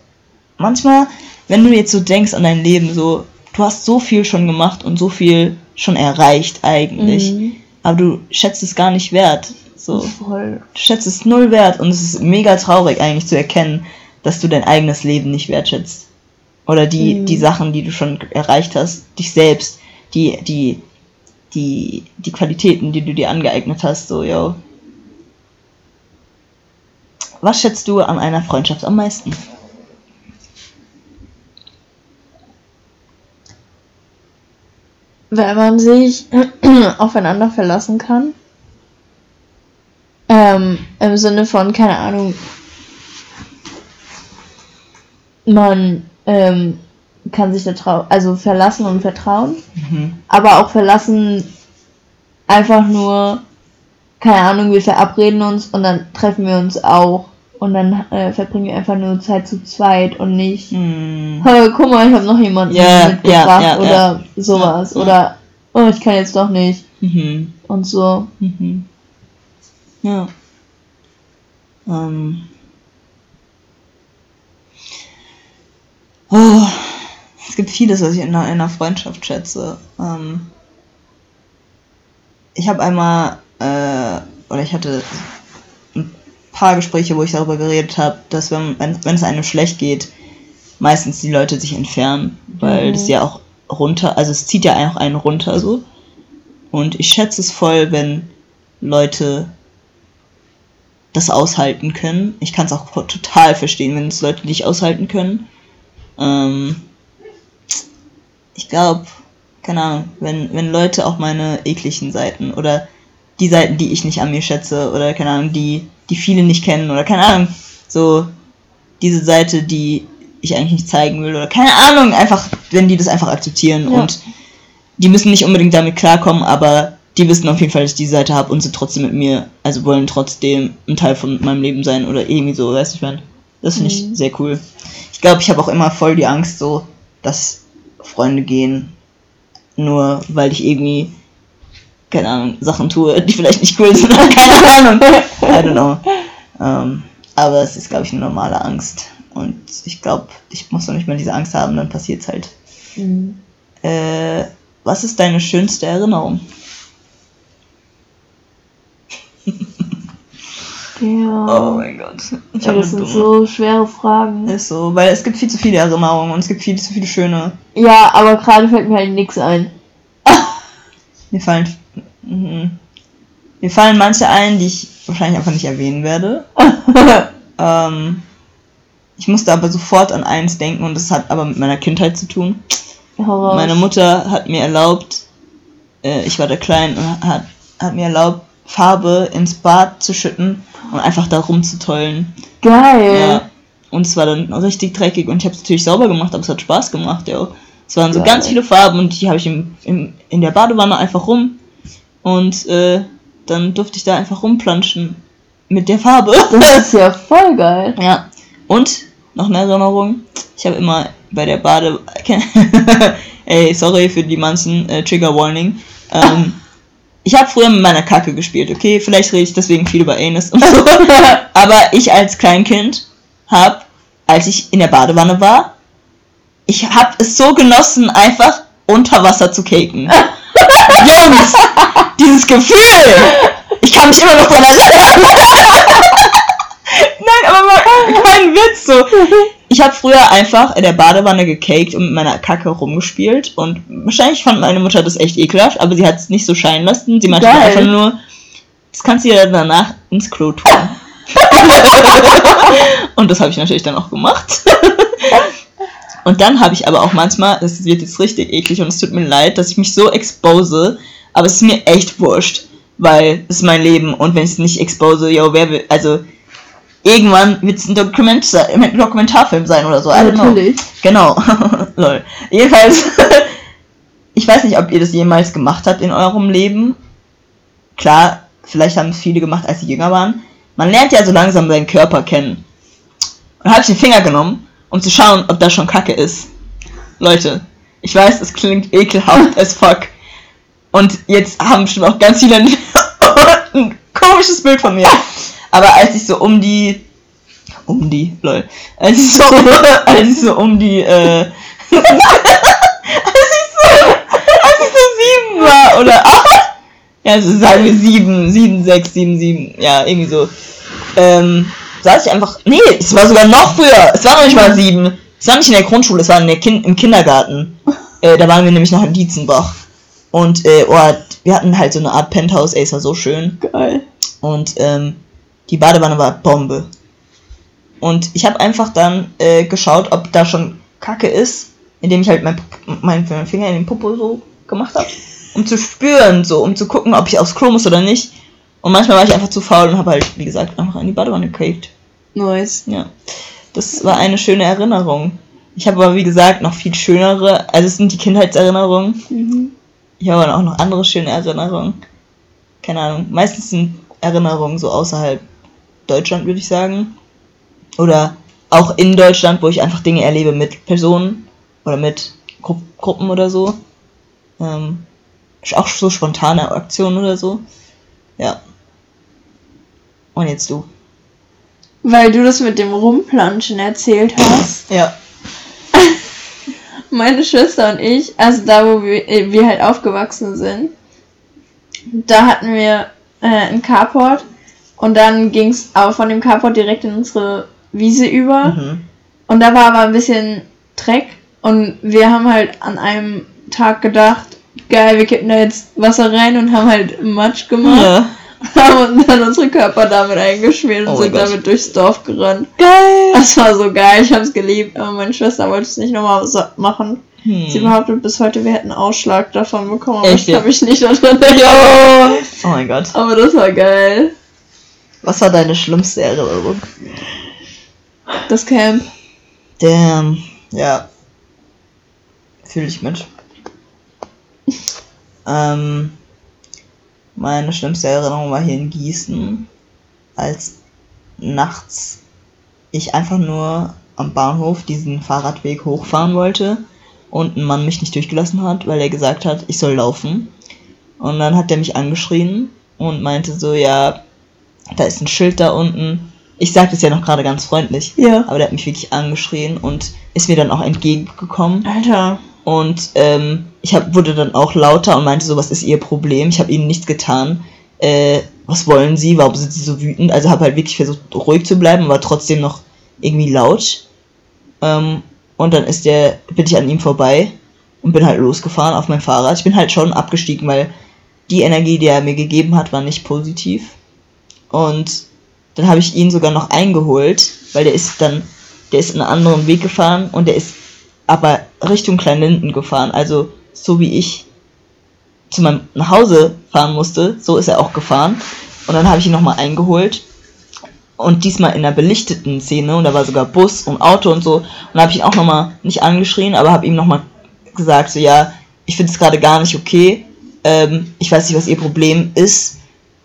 manchmal, wenn du jetzt so denkst an dein Leben, so, du hast so viel schon gemacht und so viel schon erreicht eigentlich. Mhm. Aber du schätzt es gar nicht wert. So. Voll. Du schätzt es null wert und es ist mega traurig eigentlich zu erkennen, dass du dein eigenes Leben nicht wertschätzt. Oder die, Mhm. die Sachen, die du schon erreicht hast, dich selbst, die, die, die, die Qualitäten, die du dir angeeignet hast, so, yo. Was schätzt du an einer Freundschaft am meisten? Wenn man sich aufeinander verlassen kann. Ähm, Im Sinne von, keine Ahnung, man ähm, kann sich da also verlassen und vertrauen, Mhm. aber auch verlassen einfach nur, keine Ahnung, wir verabreden uns und dann treffen wir uns auch und dann äh, verbringen wir einfach nur Zeit zu zweit und nicht Hm. hey, guck mal, ich habe noch jemanden Ja, mitgebracht ja, ja, oder sowas. Oder, oh, ich kann jetzt doch nicht. Mhm. Und so. Mhm. Ja. Ähm. Oh, es gibt vieles, was ich in einer, in einer Freundschaft schätze. Ähm, ich habe einmal, äh, oder ich hatte ein paar Gespräche, wo ich darüber geredet habe, dass wenn, wenn, wenn es einem schlecht geht, meistens die Leute sich entfernen, weil Mhm. das ja auch runter, also es zieht ja auch einen runter so. Und ich schätze es voll, wenn Leute das aushalten können. Ich kann es auch total verstehen, wenn es Leute nicht aushalten können. Ähm, ich glaube, keine Ahnung, wenn, wenn Leute auch meine ekligen Seiten oder die Seiten, die ich nicht an mir schätze oder keine Ahnung, die, die viele nicht kennen oder keine Ahnung, so diese Seite, die ich eigentlich nicht zeigen will oder keine Ahnung, einfach, wenn die das einfach akzeptieren Ja. und die müssen nicht unbedingt damit klarkommen, aber die wissen auf jeden Fall, dass ich die Seite habe und sind trotzdem mit mir, also wollen trotzdem ein Teil von meinem Leben sein oder irgendwie so, weißt du, ich meine, das finde Mhm. ich sehr cool. Ich glaube, ich habe auch immer voll die Angst, so, dass Freunde gehen, nur weil ich irgendwie, keine Ahnung, Sachen tue, die vielleicht nicht cool sind, keine Ahnung, I don't know. Ähm, aber es ist, glaube ich, eine normale Angst. Und ich glaube, ich muss noch nicht mal diese Angst haben, dann passiert es halt. Mhm. Äh, was ist deine schönste Erinnerung? Ja. Oh mein Gott. Ich ja, das sind dumme. so schwere Fragen. Ist so, weil es gibt viel zu viele Erinnerungen und es gibt viel zu viele schöne. Ja, aber gerade fällt mir halt nichts ein. Mir fallen. Mhm. Mir fallen manche ein, die ich wahrscheinlich einfach nicht erwähnen werde. Ähm, ich musste aber sofort an eins denken und das hat aber mit meiner Kindheit zu tun. Raus. Meine Mutter hat mir erlaubt, äh, ich war da klein und hat, hat mir erlaubt, Farbe ins Bad zu schütten und einfach da rumzutollen. Geil. Ja. Und es war dann richtig dreckig und ich habe es natürlich sauber gemacht, aber es hat Spaß gemacht, ja. Es waren so Geil. ganz viele Farben und die habe ich im, im, in der Badewanne einfach rum und äh, dann durfte ich da einfach rumplanschen mit der Farbe. Das ist ja voll geil. Ja. Und noch eine Erinnerung. Ich habe immer bei der Bade. Ey, sorry für die manchen äh, Trigger Warning. Ähm, ich habe früher mit meiner Kacke gespielt, okay? Vielleicht rede ich deswegen viel über Anus und so. Aber ich als Kleinkind habe, als ich in der Badewanne war, ich habe es so genossen, einfach unter Wasser zu caken. Jungs, dieses Gefühl! Ich kann mich immer noch dran erinnern. Nein, aber mal, kein Witz so. Ich habe früher einfach in der Badewanne gecaked und mit meiner Kacke rumgespielt und wahrscheinlich fand meine Mutter das echt ekelhaft, aber sie hat es nicht so scheinen lassen. Sie meinte Geil. einfach nur, das kannst du ja danach ins Klo tun. und das habe ich natürlich dann auch gemacht. Und dann habe ich aber auch manchmal, das wird jetzt richtig eklig und es tut mir leid, dass ich mich so expose, aber es ist mir echt wurscht, weil es ist mein Leben und wenn ich es nicht expose, yo, wer will, also irgendwann wird es ein, Dokument, ein Dokumentarfilm sein oder so. Natürlich. Genau, lol. Jedenfalls, ich weiß nicht, ob ihr das jemals gemacht habt in eurem Leben. Klar, vielleicht haben es viele gemacht, als sie jünger waren. Man lernt ja so langsam seinen Körper kennen. Und habe ich den Finger genommen, um zu schauen, ob da schon Kacke ist. Leute, ich weiß, es klingt ekelhaft as fuck. Und jetzt haben bestimmt auch ganz viele ein, ein komisches Bild von mir. Aber als ich so um die. Um die, lol. Als ich so, als ich so um die, äh. als ich so. Als ich so sieben war, oder acht. Ja, also sagen wir sieben, sieben, sechs, sieben, sieben, ja, irgendwie so. Ähm, saß ich einfach, nee, es war sogar noch früher, es war noch nicht mal sieben. Es war nicht in der Grundschule, es war in der kind, im Kindergarten. Äh, da waren wir nämlich noch in Dietzenbach. Und, äh, oh, wir hatten halt so eine Art Penthouse, ey, es war so schön. Geil. Und ähm, die Badewanne war Bombe. Und ich habe einfach dann äh, geschaut, ob da schon Kacke ist, indem ich halt mein, mein, mein Finger in den Popo so gemacht habe. Um zu spüren, so, um zu gucken, ob ich aufs Klo muss oder nicht. Und manchmal war ich einfach zu faul und habe halt, wie gesagt, einfach in die Badewanne gecaved. Nice. Ja. Das war eine schöne Erinnerung. Ich habe aber, wie gesagt, noch viel schönere, also es sind die Kindheitserinnerungen. Mhm. Ich habe aber auch noch andere schöne Erinnerungen. Keine Ahnung. Meistens sind Erinnerungen so außerhalb Deutschland, würde ich sagen. Oder auch in Deutschland, wo ich einfach Dinge erlebe mit Personen oder mit Gru Gruppen oder so. Ähm, auch so spontane Aktionen oder so. Ja. Und jetzt du. Weil du das mit dem Rumplanschen erzählt hast. Ja. Meine Schwester und ich, also da, wo wir, äh, wir halt aufgewachsen sind, da hatten wir äh, einen Carport und dann ging es auch von dem Carport direkt in unsere Wiese über. Mhm. Und da war aber ein bisschen Dreck und wir haben halt an einem Tag gedacht, geil, wir kippen da jetzt Wasser rein und haben halt Matsch gemacht. Ja. Haben dann unsere Körper damit eingeschmiert und Oh sind Gott. damit durchs Dorf gerannt. Geil. Das war so geil, ich hab's geliebt, aber meine Schwester wollte es nicht nochmal so machen. Sie Hm. behauptet bis heute, wir hätten Ausschlag davon bekommen, aber Echt, ich ja? kann mich nicht daran. Ja. Oh mein Gott. Aber das war geil. Was war deine schlimmste Erinnerung? Das Camp. Damn. Ja. Fühle ich mit. ähm, meine schlimmste Erinnerung war hier in Gießen, als nachts ich einfach nur am Bahnhof diesen Fahrradweg hochfahren wollte und ein Mann mich nicht durchgelassen hat, weil er gesagt hat, ich soll laufen. Und dann hat er mich angeschrien und meinte so, ja, da ist ein Schild da unten. Ich sagte es ja noch gerade ganz freundlich. Ja. Aber der hat mich wirklich angeschrien und ist mir dann auch entgegengekommen. Alter. Und ähm, ich hab, wurde dann auch lauter und meinte so, was ist ihr Problem? Ich habe ihnen nichts getan. Äh, was wollen sie? Warum sind sie so wütend? Also habe halt wirklich versucht, ruhig zu bleiben, aber trotzdem noch irgendwie laut. Ähm, und dann ist der, bin ich an ihm vorbei und bin halt losgefahren auf mein Fahrrad. Ich bin halt schon abgestiegen, weil die Energie, die er mir gegeben hat, war nicht positiv. Und dann habe ich ihn sogar noch eingeholt, weil der ist dann, der ist einen anderen Weg gefahren und der ist aber Richtung Kleinlinden gefahren. Also so wie ich zu meinem nach Hause fahren musste, so ist er auch gefahren. Und dann habe ich ihn nochmal eingeholt. Und diesmal in einer belichteten Szene. Und da war sogar Bus und Auto und so. Und da habe ich ihn auch nochmal nicht angeschrien, aber habe ihm nochmal gesagt, so ja, ich finde es gerade gar nicht okay. Ähm, ich weiß nicht, was ihr Problem ist.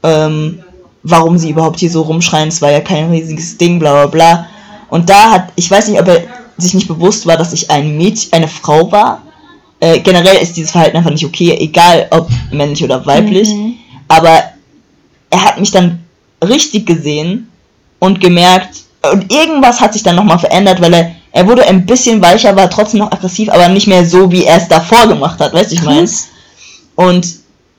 Ähm, warum sie überhaupt hier so rumschreien. Es war ja kein riesiges Ding, bla bla bla. Und da hat, ich weiß nicht, ob er sich nicht bewusst war, dass ich ein Mädchen, eine Frau war. Äh, generell ist dieses Verhalten einfach nicht okay, egal ob männlich oder weiblich. Mhm. Aber er hat mich dann richtig gesehen und gemerkt, und irgendwas hat sich dann nochmal verändert, weil er, er wurde ein bisschen weicher, war trotzdem noch aggressiv, aber nicht mehr so, wie er es davor gemacht hat, weißt du, ich meine? Und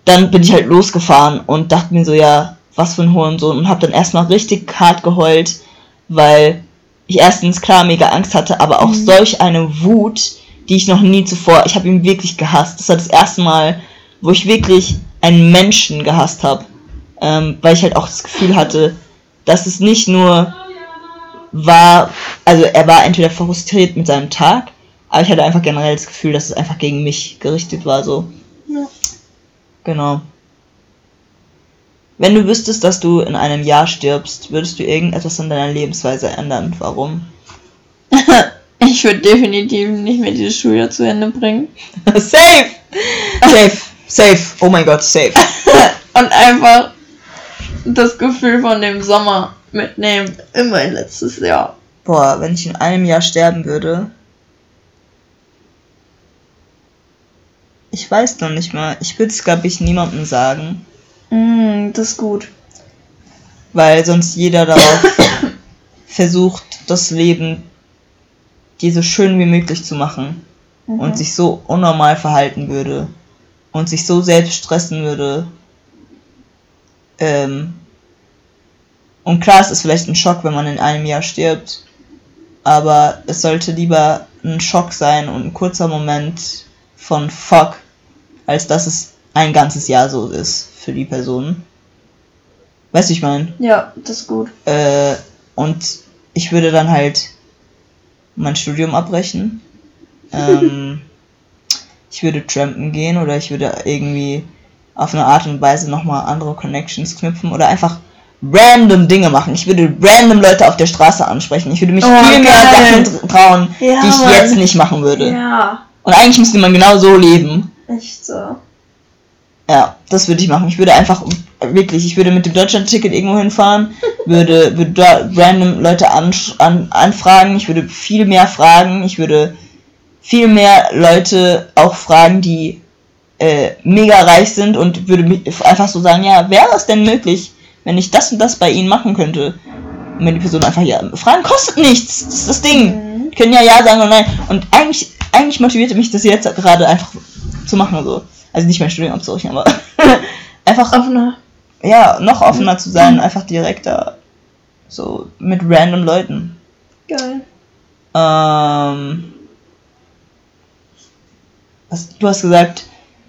dann bin ich halt losgefahren und dachte mir so, ja, was für ein Hurensohn. Und hab dann erstmal richtig hart geheult, weil ich erstens klar mega Angst hatte, aber auch Mhm. solch eine Wut, die ich noch nie zuvor, ich habe ihn wirklich gehasst. Das war das erste Mal, wo ich wirklich einen Menschen gehasst habe. Ähm, weil ich halt auch das Gefühl hatte, dass es nicht nur war, also er war entweder frustriert mit seinem Tag, aber ich hatte einfach generell das Gefühl, dass es einfach gegen mich gerichtet war, so. Ja. Genau. Wenn du wüsstest, dass du in einem Jahr stirbst, würdest du irgendetwas an deiner Lebensweise ändern? Warum? Ich würde definitiv nicht mehr dieses Schuljahr zu Ende bringen. safe! Safe! Safe! Oh mein Gott, safe! Und einfach das Gefühl von dem Sommer mitnehmen in mein letztes Jahr. Boah, wenn ich in einem Jahr sterben würde. Ich weiß noch nicht mal. Ich würde es, glaube ich, niemandem sagen. Mm, das ist gut. Weil sonst jeder darauf versucht, das Leben dir so schön wie möglich zu machen. Mhm. und sich so unnormal verhalten würde. und sich so selbst stressen würde. Ähm, und klar, es ist vielleicht ein Schock, wenn man in einem Jahr stirbt, aber es sollte lieber ein Schock sein und ein kurzer Moment von Fuck, als dass es ein ganzes Jahr so ist für die Person. Weißt du, ich meine? Ja, das ist gut. Äh, und ich würde dann halt mein Studium abbrechen. Ähm, ich würde trampen gehen oder ich würde irgendwie auf eine Art und Weise nochmal andere Connections knüpfen oder einfach random Dinge machen. Ich würde random Leute auf der Straße ansprechen. Ich würde mich Oh, viel mehr geil. Sachen trauen, Ja, die ich Mann. jetzt nicht machen würde. Ja, Und eigentlich müsste man genau so leben. echt so. Ja, das würde ich machen. Ich würde einfach wirklich, ich würde mit dem Deutschland-Ticket irgendwo hinfahren, würde, würde da random Leute ansch- an, anfragen, ich würde viel mehr fragen, ich würde viel mehr Leute auch fragen, die äh, mega reich sind und würde einfach so sagen, ja, wäre es denn möglich, wenn ich das und das bei ihnen machen könnte? Und wenn die Person einfach ja, Fragen kostet nichts, das ist das Ding. Die können ja ja sagen oder nein. Und eigentlich, eigentlich motivierte mich das jetzt gerade einfach zu machen so. Also nicht mein Studium abzubrechen, aber einfach Offener. ja, noch offener zu sein, einfach direkter so mit random Leuten. Geil. Ähm, was, du hast gesagt,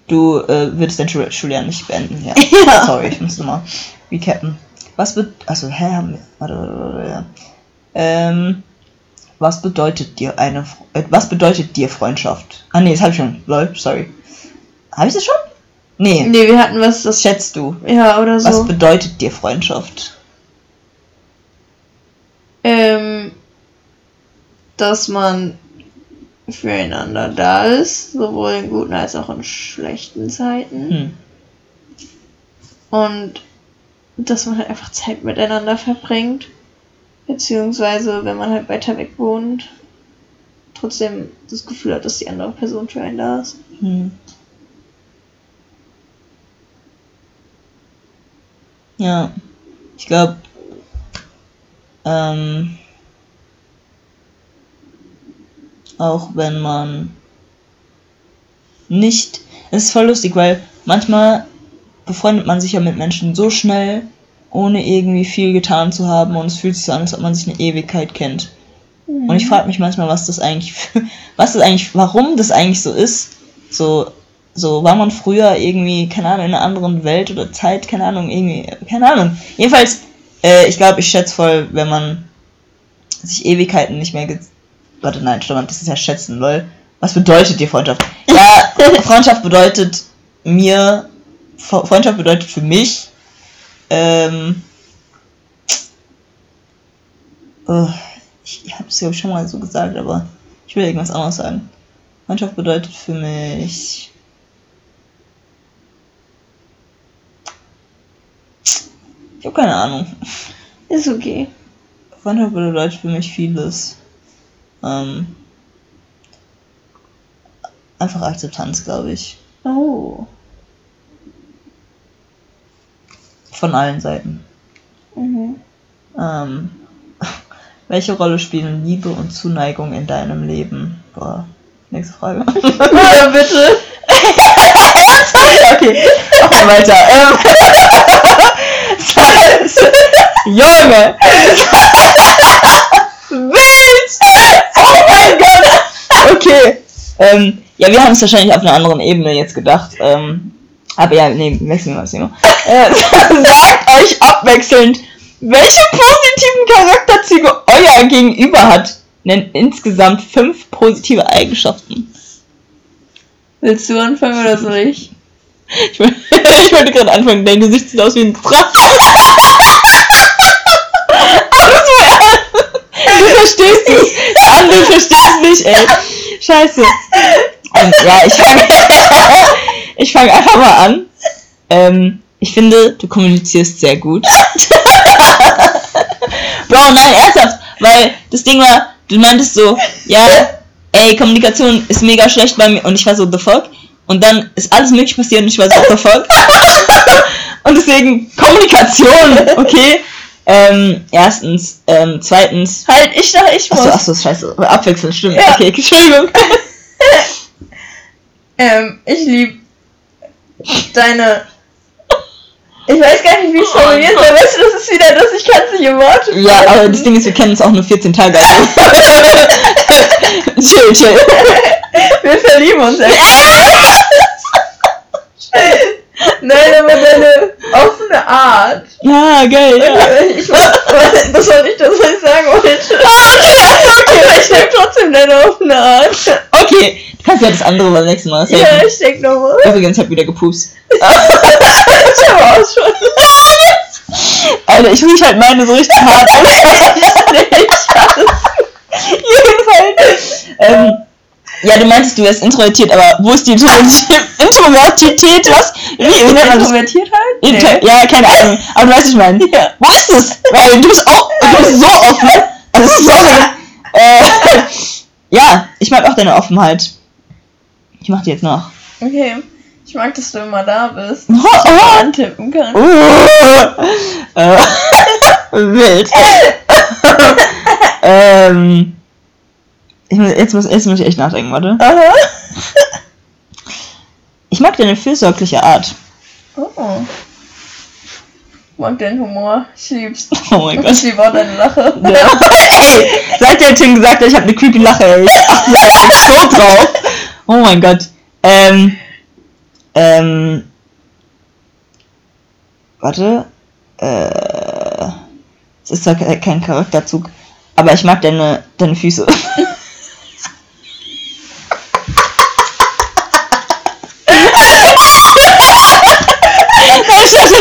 du äh, würdest dein Schul Schuljahr nicht beenden. Ja. Ja. Sorry, ich muss nochmal recappen. Was wird. Also, hä? haben wir- Warte, warte, warte, ja. Ähm, was bedeutet dir eine. Äh, was bedeutet dir Freundschaft? Ah, nee, das hab ich schon. Lol, sorry. Hab ich das schon? Nee. Nee, wir hatten was, Das schätzt du. Ja, oder Was so. bedeutet dir Freundschaft? Ähm, dass man füreinander da ist, sowohl in guten als auch in schlechten Zeiten. Hm. Und dass man halt einfach Zeit miteinander verbringt. Beziehungsweise, wenn man halt weiter weg wohnt, trotzdem das Gefühl hat, dass die andere Person für einen da ist. Hm. Ja, ich glaube, ähm, auch wenn man nicht, es ist voll lustig, weil manchmal befreundet man sich ja mit Menschen so schnell, ohne irgendwie viel getan zu haben und es fühlt sich so an, als ob man sich eine Ewigkeit kennt. Und ich frage mich manchmal, was das eigentlich, was das eigentlich, warum das eigentlich so ist. So, so war man früher irgendwie, keine Ahnung, in einer anderen Welt oder Zeit, keine Ahnung, irgendwie, keine Ahnung. Jedenfalls, äh, ich glaube, ich schätze voll, wenn man sich Ewigkeiten nicht mehr ge Warte, nein, stopp, das ist ja schätzen, lol. Was bedeutet dir Freundschaft? Ja, Freundschaft bedeutet mir, Fre- Freundschaft bedeutet für mich, ähm, oh, ich, ich habe es glaube ich schon mal so gesagt, aber ich will irgendwas anderes sagen. Freundschaft bedeutet für mich. Ich habe keine Ahnung. Ist okay. Freundschaft bedeutet für mich vieles. Ähm, einfach Akzeptanz, glaube ich. Oh. Von allen Seiten. Mhm. Ähm, welche Rolle spielen Liebe und Zuneigung in deinem Leben? Boah, nächste Frage. Bitte. okay, wir weiter. Ähm, Junge! Wild! Oh mein Gott! Okay. Ähm, ja, wir haben es wahrscheinlich auf einer anderen Ebene jetzt gedacht. Ähm, aber ja, nee, wechseln wir mal das Thema. Äh, sagt euch abwechselnd, welche positiven Charakterzüge euer Gegenüber hat. Nennt insgesamt fünf positive Eigenschaften. Willst du anfangen oder soll ich? Ich, wollte- ich wollte gerade anfangen, dein Gesicht sieht aus wie ein Drache. Du verstehst es. Der andere versteht es nicht, ey. Scheiße. Ähm, ja, ich fange ich fang einfach mal an. Ähm, ich finde, du kommunizierst sehr gut. Bro, nein, ernsthaft. Weil das Ding war, du meintest so, ja, ey, Kommunikation ist mega schlecht bei mir. Und ich war so, the fuck? Und dann ist alles möglich passiert und ich war so, fuck? und deswegen, Kommunikation, okay? Ähm, erstens. Ähm, zweitens. Halt, ich dachte, ich muss. Achso, achso, scheiße. Abwechselnd, stimmt. Ja. Okay, Entschuldigung. Ähm, ich lieb deine. Ich weiß gar nicht, wie ich es formulieren soll. Weißt du, das ist wieder das, ich kann es nicht in Worte Ja, aber das Ding ist, wir kennen uns auch nur 14 Tage. Also. chill, chill. Wir verlieben uns echt. Nein, aber deine Art. Ja, geil. Ja. Ich weiß, das war nicht das, was ich sagen wollte. okay, Aber ich nehme trotzdem deine offene Art. okay, du kannst ja das andere beim nächsten Mal Ja, sagen. ich denke nochmal. Übrigens, ich hab wieder gepupst. Ich habe auch schon. Alter, ich riech halt meine so richtig hart. Jedenfalls. Ähm, ja, du meintest, du wärst introvertiert, aber wo ist die Introverti- Introvertität? Was? Wie, nennt man das? Introvertiert Inter ja, keine Ahnung. Aber du weißt, was ich meine. Ja. Wo ist es? Weil du bist auch, du bist so offen. Also, sorry. Äh, ja, ich mag auch deine Offenheit. Ich mach die jetzt noch. Okay. Ich mag, dass du immer da bist. Oh, oh. Antippen kannst. Uh, äh, wild. ähm, ich jetzt, muss, jetzt muss ich echt nachdenken, warte. Aha. Ich mag deine fürsorgliche Art. Oh. Ich mag deinen Humor. Ich lieb's. Oh mein Ich Gott. liebe auch deine Lache. Ja. ey, seit der Tim gesagt hat, ich habe eine creepy Lache, ey. Ich achte so drauf. Oh mein Gott. Ähm, ähm, warte. Äh, es ist zwar ke- kein Charakterzug, aber ich mag deine, deine Füße.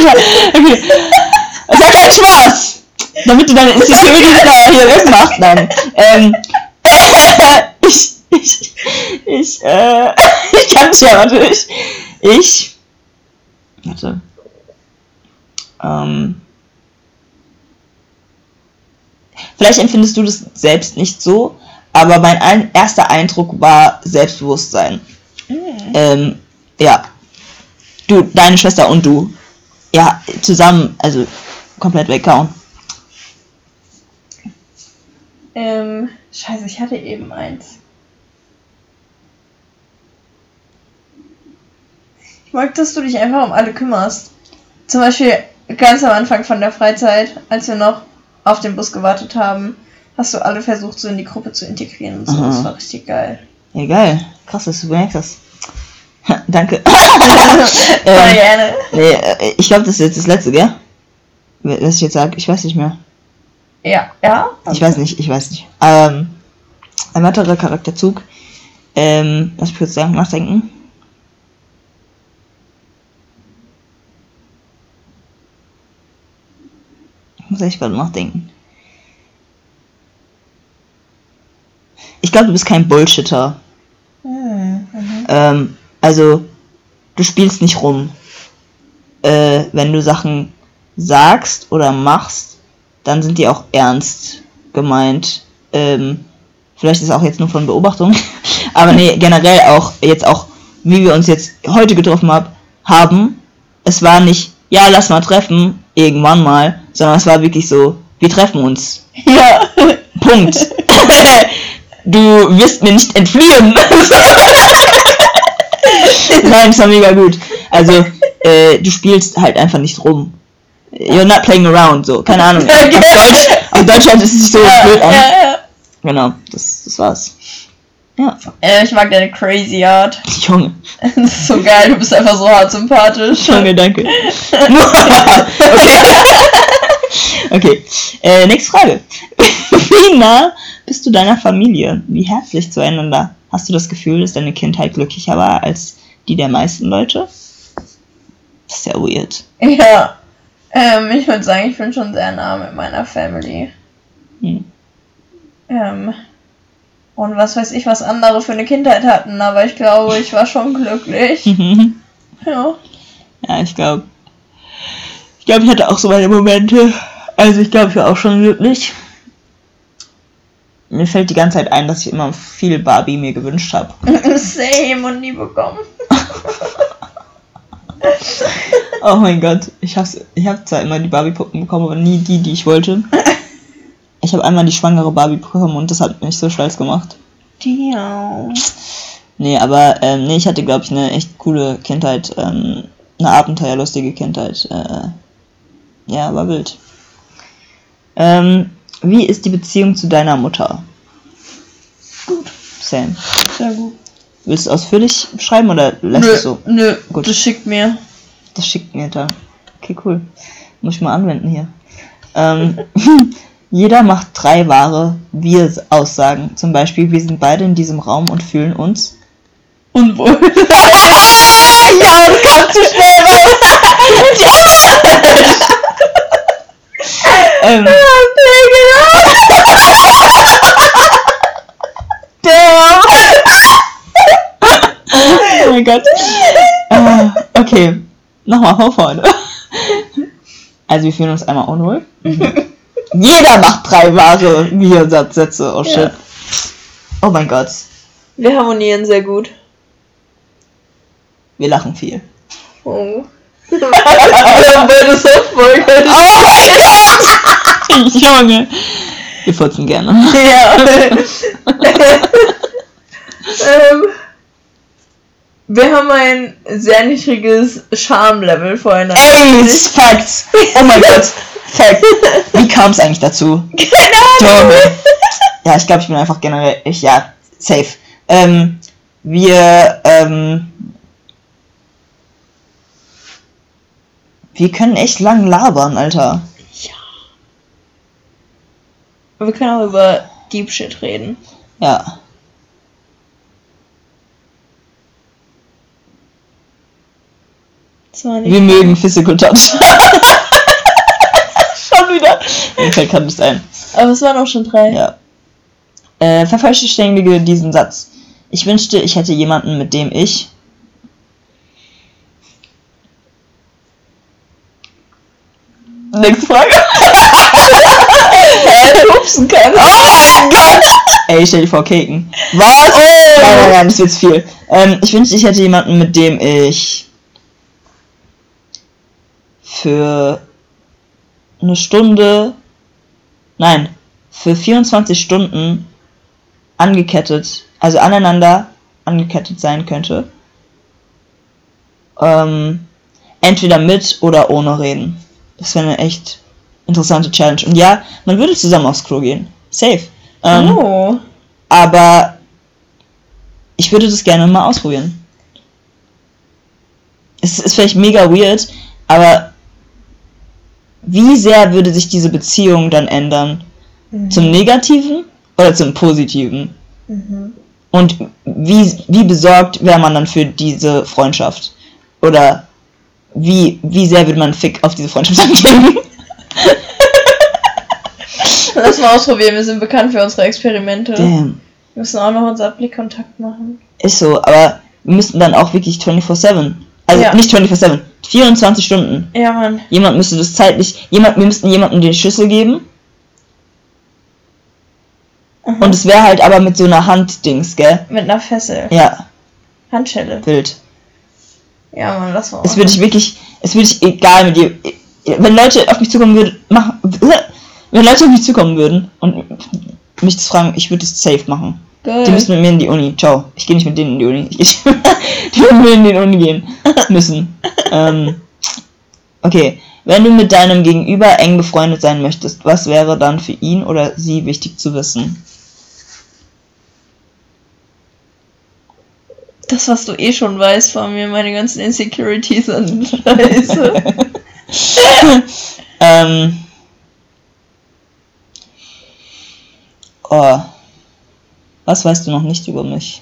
okay. Hat keinen Spaß! Damit du deine Insecurities da hier wegmachst. Nein. Ähm, ich, ich, ich, äh, ich kann es ja, warte, ich, warte, ähm, vielleicht empfindest du das selbst nicht so, aber mein ein, erster Eindruck war Selbstbewusstsein. Ähm, ja. Du, deine Schwester und du. Ja, zusammen, also komplett weghauen. Ähm, scheiße, ich hatte eben eins. Ich mag, dass du dich einfach um alle kümmerst. Zum Beispiel ganz am Anfang von der Freizeit, als wir noch auf den Bus gewartet haben, hast du alle versucht, so in die Gruppe zu integrieren und so. Aha. Das war richtig geil. Ja, geil. Krass, dass du merkst das. Danke. Voll ähm, gerne. nee, äh, ich glaube, das ist jetzt das letzte, gell? Was ich jetzt sage, ich weiß nicht mehr. Ja, ja. Ich weiß nicht, ich weiß nicht. Ähm, ein weiterer Charakterzug. Ähm, lass mich kurz sagen, nachdenken. Ich muss echt gerade nachdenken. Ich glaube, du bist kein Bullshitter. Hm, mhm. Ähm, also, du spielst nicht rum. Äh, wenn du Sachen sagst oder machst, dann sind die auch ernst gemeint. Ähm, vielleicht ist es auch jetzt nur von Beobachtung. Aber nee, generell auch, jetzt auch, wie wir uns jetzt heute getroffen hab, haben. Es war nicht, ja, lass mal treffen, irgendwann mal, sondern es war wirklich so, wir treffen uns. Ja. Punkt. du wirst mir nicht entfliehen. Nein, es war mega gut. Also, äh, du spielst halt einfach nicht rum. You're not playing around, so. Keine Ahnung. Auf Deutsch, auf Deutsch hört es sich so ja, blöd an. ja, ja. Genau, das, das war's. Ja, Äh, ich mag deine crazy Art. Junge. Das ist so geil, du bist einfach so hart sympathisch. Junge, danke. okay. okay. Äh, nächste Frage. Wie nah bist du deiner Familie? Wie herzlich zueinander? Hast du das Gefühl, dass deine Kindheit glücklicher war als die der meisten Leute? Das ist ja weird. Ja. Ähm, ich würde sagen, ich bin schon sehr nah mit meiner Family. Hm. Ähm, und was weiß ich, was andere für eine Kindheit hatten, aber ich glaube, ich war schon glücklich. Ja. ja, ich glaube. Ich glaube, ich hatte auch so meine Momente. Also ich glaube, ich war auch schon glücklich. Mir fällt die ganze Zeit ein, dass ich immer viel Barbie mir gewünscht habe. Same und nie bekommen. Oh mein Gott, ich hab's, ich hab zwar immer die Barbie-Puppen bekommen, aber nie die, die ich wollte. Ich habe einmal die schwangere Barbie bekommen und das hat mich so stolz gemacht. Damn. Nee, aber ähm, nee, ich hatte, glaube ich, eine echt coole Kindheit, ähm, eine abenteuerlustige Kindheit. Äh, ja, war wild. Ähm, wie ist die Beziehung zu deiner Mutter? Gut. Sam. Sehr gut. Willst du ausführlich beschreiben oder lässt Nö, es so? nö, Gut. das schickt mir. Das schickt mir da. Okay, cool. Muss ich mal anwenden hier. Ähm, jeder macht drei wahre Wir-Aussagen. Zum Beispiel, wir sind beide in diesem Raum und fühlen uns. Unwohl. ja, und kommt zu schnell ähm, oh mein Gott. Äh, okay, nochmal von vorne. Also wir fühlen uns einmal unwohl. Jeder macht drei wahre Wir-Sätze. Oh shit. Ja. Oh mein Gott. Wir harmonieren sehr gut. Wir lachen viel. Oh. Es auch voll gut. Oh mein Gott! Junge. Wir furzen gerne. Ja. ähm, wir haben ein sehr niedriges Charme-Level voreinander. Ey, ist Facts. Oh mein Gott. Facts. Wie kam es eigentlich dazu? Keine Ahnung. Ja, ich glaube, ich bin einfach generell, ich, ja, safe. Ähm, wir, ähm, wir können echt lang labern, Alter. Wir können auch über Deep Shit reden. Ja. Das war nicht Wir mögen Physical Touch. Schon wieder. Mir fällt gerade nicht ein. Aber es waren auch schon drei. Ja. Äh, vervollständige diesen Satz. Ich wünschte, ich hätte jemanden, mit dem ich. Nächste Frage. Pupsen kann. Oh mein Gott! Ey, stell dir vor, Keken. Was? Oh. Nein, nein, nein, das wird viel. Ähm, ich wünschte, ich hätte jemanden, mit dem ich für eine Stunde, nein, für 24 Stunden angekettet, also aneinander angekettet sein könnte. Ähm, entweder mit oder ohne reden. Das wäre eine echt interessante Challenge. Und ja, man würde zusammen aufs Klo gehen. Safe. Ähm, Oh. aber ich würde das gerne mal ausprobieren. Es ist vielleicht mega weird, aber wie sehr würde sich diese Beziehung dann ändern? Zum Negativen oder zum Positiven? Mhm. Und wie, wie besorgt wäre man dann für diese Freundschaft? Oder wie, wie sehr würde man Fick auf diese Freundschaft geben? Lass mal ausprobieren, wir sind bekannt für unsere Experimente. Damn. Wir müssen auch noch unser Blickkontakt machen. Ist so, aber wir müssten dann auch wirklich 24-7. Also Ja. nicht 24-7, 24 Stunden. Ja, Mann. Jemand müsste das zeitlich, jemand, wir müssten jemandem den Schlüssel geben. Mhm. Und es wäre halt aber mit so einer Handdings, gell? Mit einer Fessel. Ja, Handschelle. wild. Ja, Mann, lass mal. Es würde ich wirklich, es würde ich egal mit dir. Wenn Leute auf mich zukommen würden, mach, wenn Leute auf mich zukommen würden und mich das fragen, ich würde es safe machen. Geil. Die müssen mit mir in die Uni. Ciao. Ich gehe nicht mit denen in die Uni. Ich, die würden mit mir in die Uni gehen müssen. ähm, okay. Wenn du mit deinem Gegenüber eng befreundet sein möchtest, was wäre dann für ihn oder sie wichtig zu wissen? Das, was du eh schon weißt von mir, meine ganzen Insecurities und Scheiße. ähm. Oh. Was weißt du noch nicht über mich?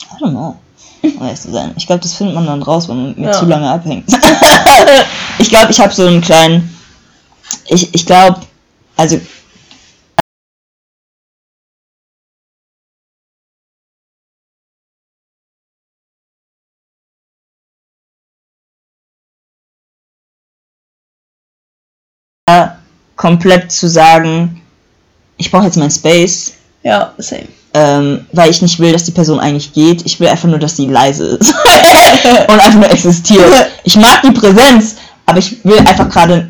I don't know. Um ehrlich zu sein. Ich glaube, das findet man dann raus, wenn man mit mir Ja. zu lange abhängt. ich glaube, ich habe so einen kleinen. Ich, ich glaube, also. komplett zu sagen, ich brauche jetzt meinen Space, ja, same. ähm, weil ich nicht will, dass die Person eigentlich geht. Ich will einfach nur, dass sie leise ist und einfach nur existiert. Ich mag die Präsenz, aber ich will einfach gerade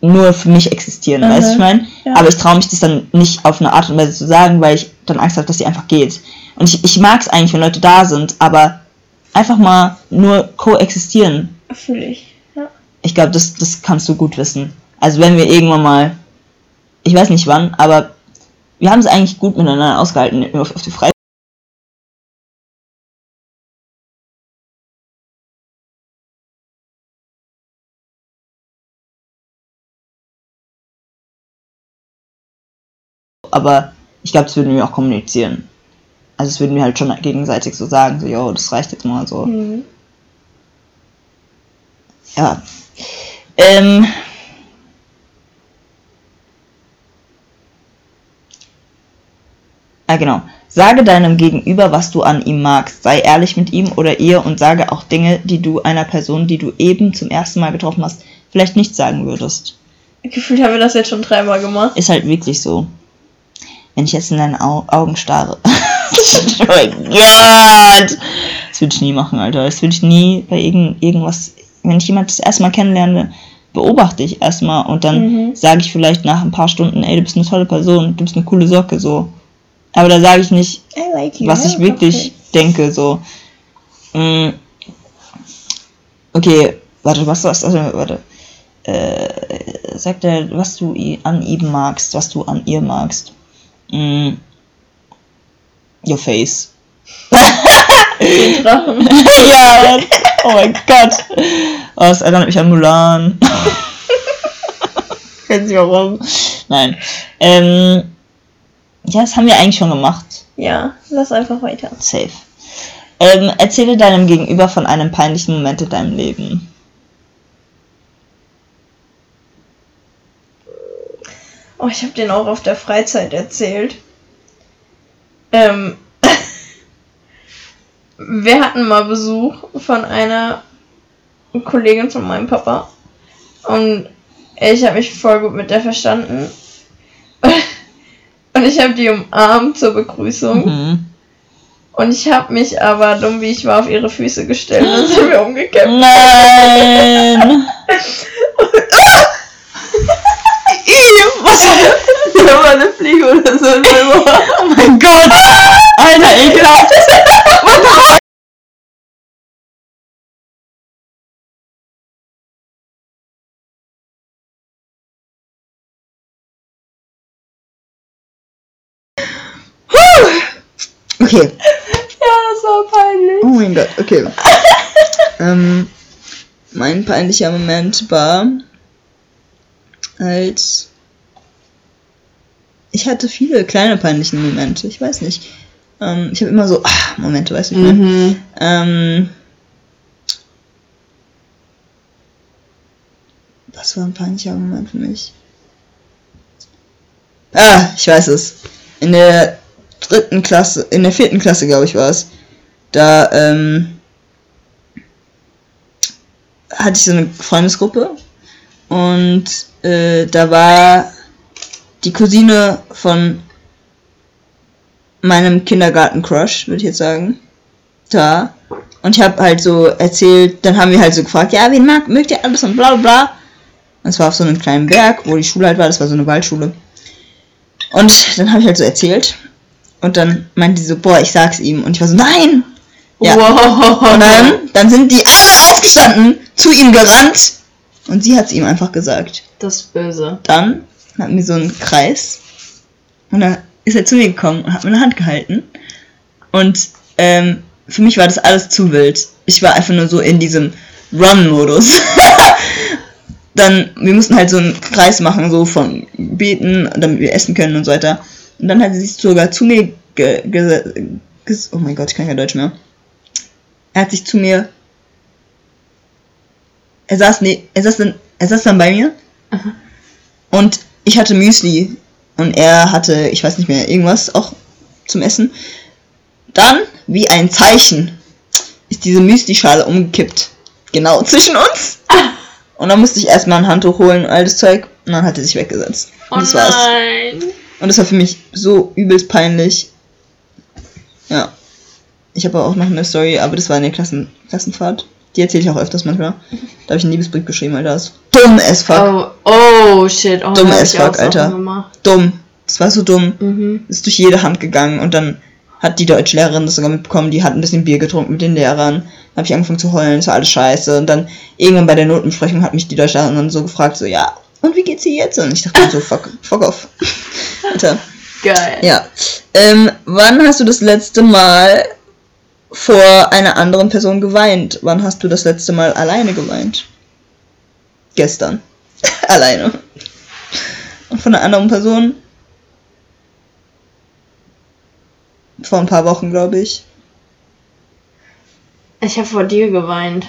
nur für mich existieren, weißt du, ich meine? Ja. Aber ich traue mich das dann nicht auf eine Art und Weise zu sagen, weil ich dann Angst habe, dass sie einfach geht. Und ich, ich mag es eigentlich, wenn Leute da sind, aber einfach mal nur koexistieren. Fühle ich. Ja. Ich glaube, das, das kannst du gut wissen. Also wenn wir irgendwann mal, ich weiß nicht wann, aber wir haben es eigentlich gut miteinander ausgehalten auf, auf die Freizeit. Aber ich glaube, das würden wir auch kommunizieren. Also das würden wir halt schon gegenseitig so sagen, so, yo, das reicht jetzt mal so. Mhm. Ja. Ähm. Ah, genau. Sage deinem Gegenüber, was du an ihm magst. Sei ehrlich mit ihm oder ihr und sage auch Dinge, die du einer Person, die du eben zum ersten Mal getroffen hast, vielleicht nicht sagen würdest. Gefühlt haben wir das jetzt schon dreimal gemacht. Ist halt wirklich so. Wenn ich jetzt in deine Au Augen starre. oh mein Gott! Das würde ich nie machen, Alter. Das würde ich nie bei irgend irgendwas. Wenn ich jemand das erstmal kennenlerne, beobachte ich erstmal und dann Mhm. sage ich vielleicht nach ein paar Stunden, ey, du bist eine tolle Person, du bist eine coole Socke, so. Aber da sage ich nicht, like was ich wirklich denke, so. Mm. Okay, warte, was was also, warte. Äh, sag dir, was du an ihm magst, was du an ihr magst. Mm. Your face. Ja, oh mein Gott. Oh, das erinnert mich an Mulan. Ich weiß nicht warum. Nein. Ähm, ja, das haben wir eigentlich schon gemacht. Ja, lass einfach weiter. Safe. Ähm, erzähle deinem Gegenüber von einem peinlichen Moment in deinem Leben. Oh, ich habe den auch auf der Freizeit erzählt. Ähm, wir hatten mal Besuch von einer Kollegin von meinem Papa. Und ich habe mich voll gut mit der verstanden. Ich habe die umarmt zur Begrüßung. Mhm. Und ich habe mich aber, dumm wie ich war, auf ihre Füße gestellt und sind wir umgekippt. Nein! Was? Da war eine Fliege oder so. Oh mein Gott! Alter, ekelhaft! Okay. Ja, das war peinlich. Oh mein Gott, okay. ähm, mein peinlicher Moment war, als ich hatte viele kleine peinliche Momente. Ich weiß nicht. Ähm, ich habe immer so ah, Momente, weißt du? wie ich meine? Mhm. Ähm, was war ein peinlicher Moment für mich? Ah, ich weiß es. In der dritten Klasse, in der vierten Klasse, glaube ich, war es. Da ähm, hatte ich so eine Freundesgruppe und äh, da war die Cousine von meinem Kindergarten-Crush, würde ich jetzt sagen, da. Und ich habe halt so erzählt, dann haben wir halt so gefragt, ja, wen mag, mögt ihr alles und bla bla. Und es war auf so einem kleinen Berg, wo die Schule halt war, das war so eine Waldschule. Und dann habe ich halt so erzählt. Und dann meinte sie so, boah, ich sag's ihm. Und ich war so, nein! Ja. Wow. Und dann, dann sind die alle aufgestanden, zu ihm gerannt. Und sie hat's ihm einfach gesagt. Das ist böse. Dann hatten wir so einen Kreis. Und dann ist er zu mir gekommen und hat mir eine Hand gehalten. Und ähm, für mich war das alles zu wild. Ich war einfach nur so in diesem Run-Modus. dann, wir mussten halt so einen Kreis machen, so von Beten, damit wir essen können und so weiter. Und dann hat sie sich sogar zu mir ge, oh mein Gott, ich kann kein Deutsch mehr. Er hat sich zu mir, er saß, ne, er saß dann, er saß dann bei mir und ich hatte Müsli und er hatte, ich weiß nicht mehr, irgendwas auch zum Essen. Dann, wie ein Zeichen, ist diese Müsli-Schale umgekippt. Genau zwischen uns. Und dann musste ich erstmal ein Handtuch holen und all das Zeug. Und dann hat er sich weggesetzt. Oh Und das war's. nein. Und das war für mich so übelst peinlich. Ja. Ich habe auch noch eine Story, aber das war in der Klassen Klassenfahrt. Die erzähle ich auch öfters manchmal. Da habe ich einen Liebesbrief geschrieben, Alter. Das ist dumm as fuck. Oh, oh shit. Oh, Dumm as fuck, Alter. Dumm. Das war so dumm. Mhm. Ist durch jede Hand gegangen und dann hat die Deutschlehrerin das sogar mitbekommen, die hat ein bisschen Bier getrunken mit den Lehrern. Dann habe ich angefangen zu heulen, es war alles scheiße. Und dann irgendwann bei der Notenbesprechung hat mich die Deutschlehrerin dann so gefragt, so, ja, und wie geht's dir jetzt? Und ich dachte so, fuck, fuck off. Alter. Geil. Ja. Ähm, wann hast du das letzte Mal vor einer anderen Person geweint? Wann hast du das letzte Mal alleine geweint? Gestern. alleine. Und von einer anderen Person? Vor ein paar Wochen, glaube ich. Ich habe vor dir geweint.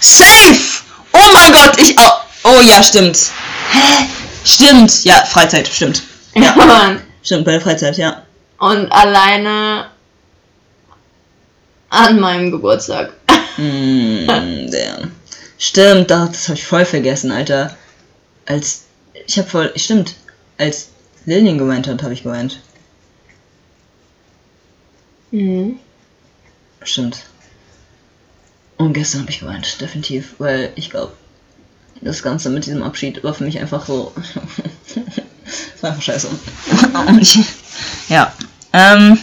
Safe! Oh mein Gott, ich auch. Oh ja, stimmt. Hä? Stimmt. Ja, Freizeit, stimmt. Ja, Mann. Stimmt, bei der Freizeit, ja. Und alleine an meinem Geburtstag. Mm, damn. Stimmt, doch, das habe ich voll vergessen, Alter. Als. Ich habe voll. Stimmt. Als Lillian geweint hat, habe ich geweint. Mhm. Stimmt. Und gestern habe ich geweint, definitiv. Weil ich glaube, das Ganze mit diesem Abschied war für mich einfach so. das war einfach scheiße. Ja. Ähm.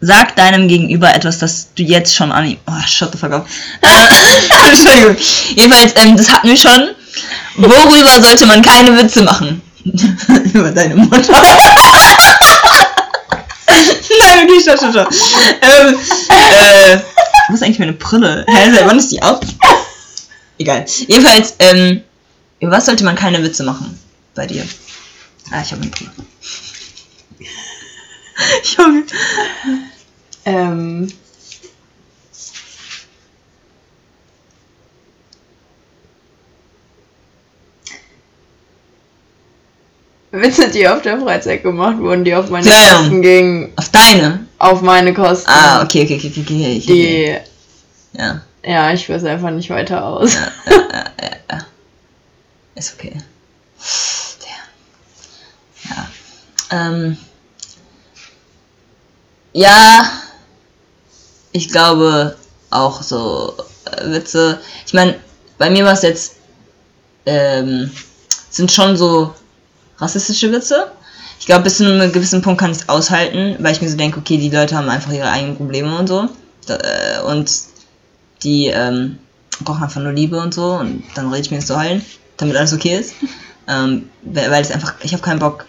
Sag deinem Gegenüber etwas, das du jetzt schon an ihm. Oh, shut the fuck up. Äh, Entschuldigung. Jedenfalls, ähm, das hatten wir schon. Worüber sollte man keine Witze machen? Über deine Mutter. Nein, okay, stopp, stopp, stopp. Ähm, äh, wo ist eigentlich meine Brille? Hä, wann ist die ab? Egal. Jedenfalls, ähm, über was sollte man keine Witze machen bei dir? Ah, ich habe eine Brille. Ich habe Ähm. Witze, die auf der Freizeit gemacht wurden, die auf meine Damn. Kosten gingen. auf deine. Auf meine Kosten. Ah, okay, okay, okay, okay, okay. Die. Ja, Ja, ich weiß einfach nicht weiter aus. ja, ja, ja. Ist okay. Ja. Ähm. Ja. Ich glaube auch so äh, Witze. Ich meine, bei mir war es jetzt. Ähm, sind schon so rassistische Witze. Ich glaube, bis zu einem gewissen Punkt kann ich es aushalten, weil ich mir so denke, okay, die Leute haben einfach ihre eigenen Probleme und so. Äh, und die ähm, brauchen einfach nur Liebe und so. Und dann rede ich mir das zu heulen, damit alles okay ist. Ähm, weil weil es einfach, ich habe keinen Bock,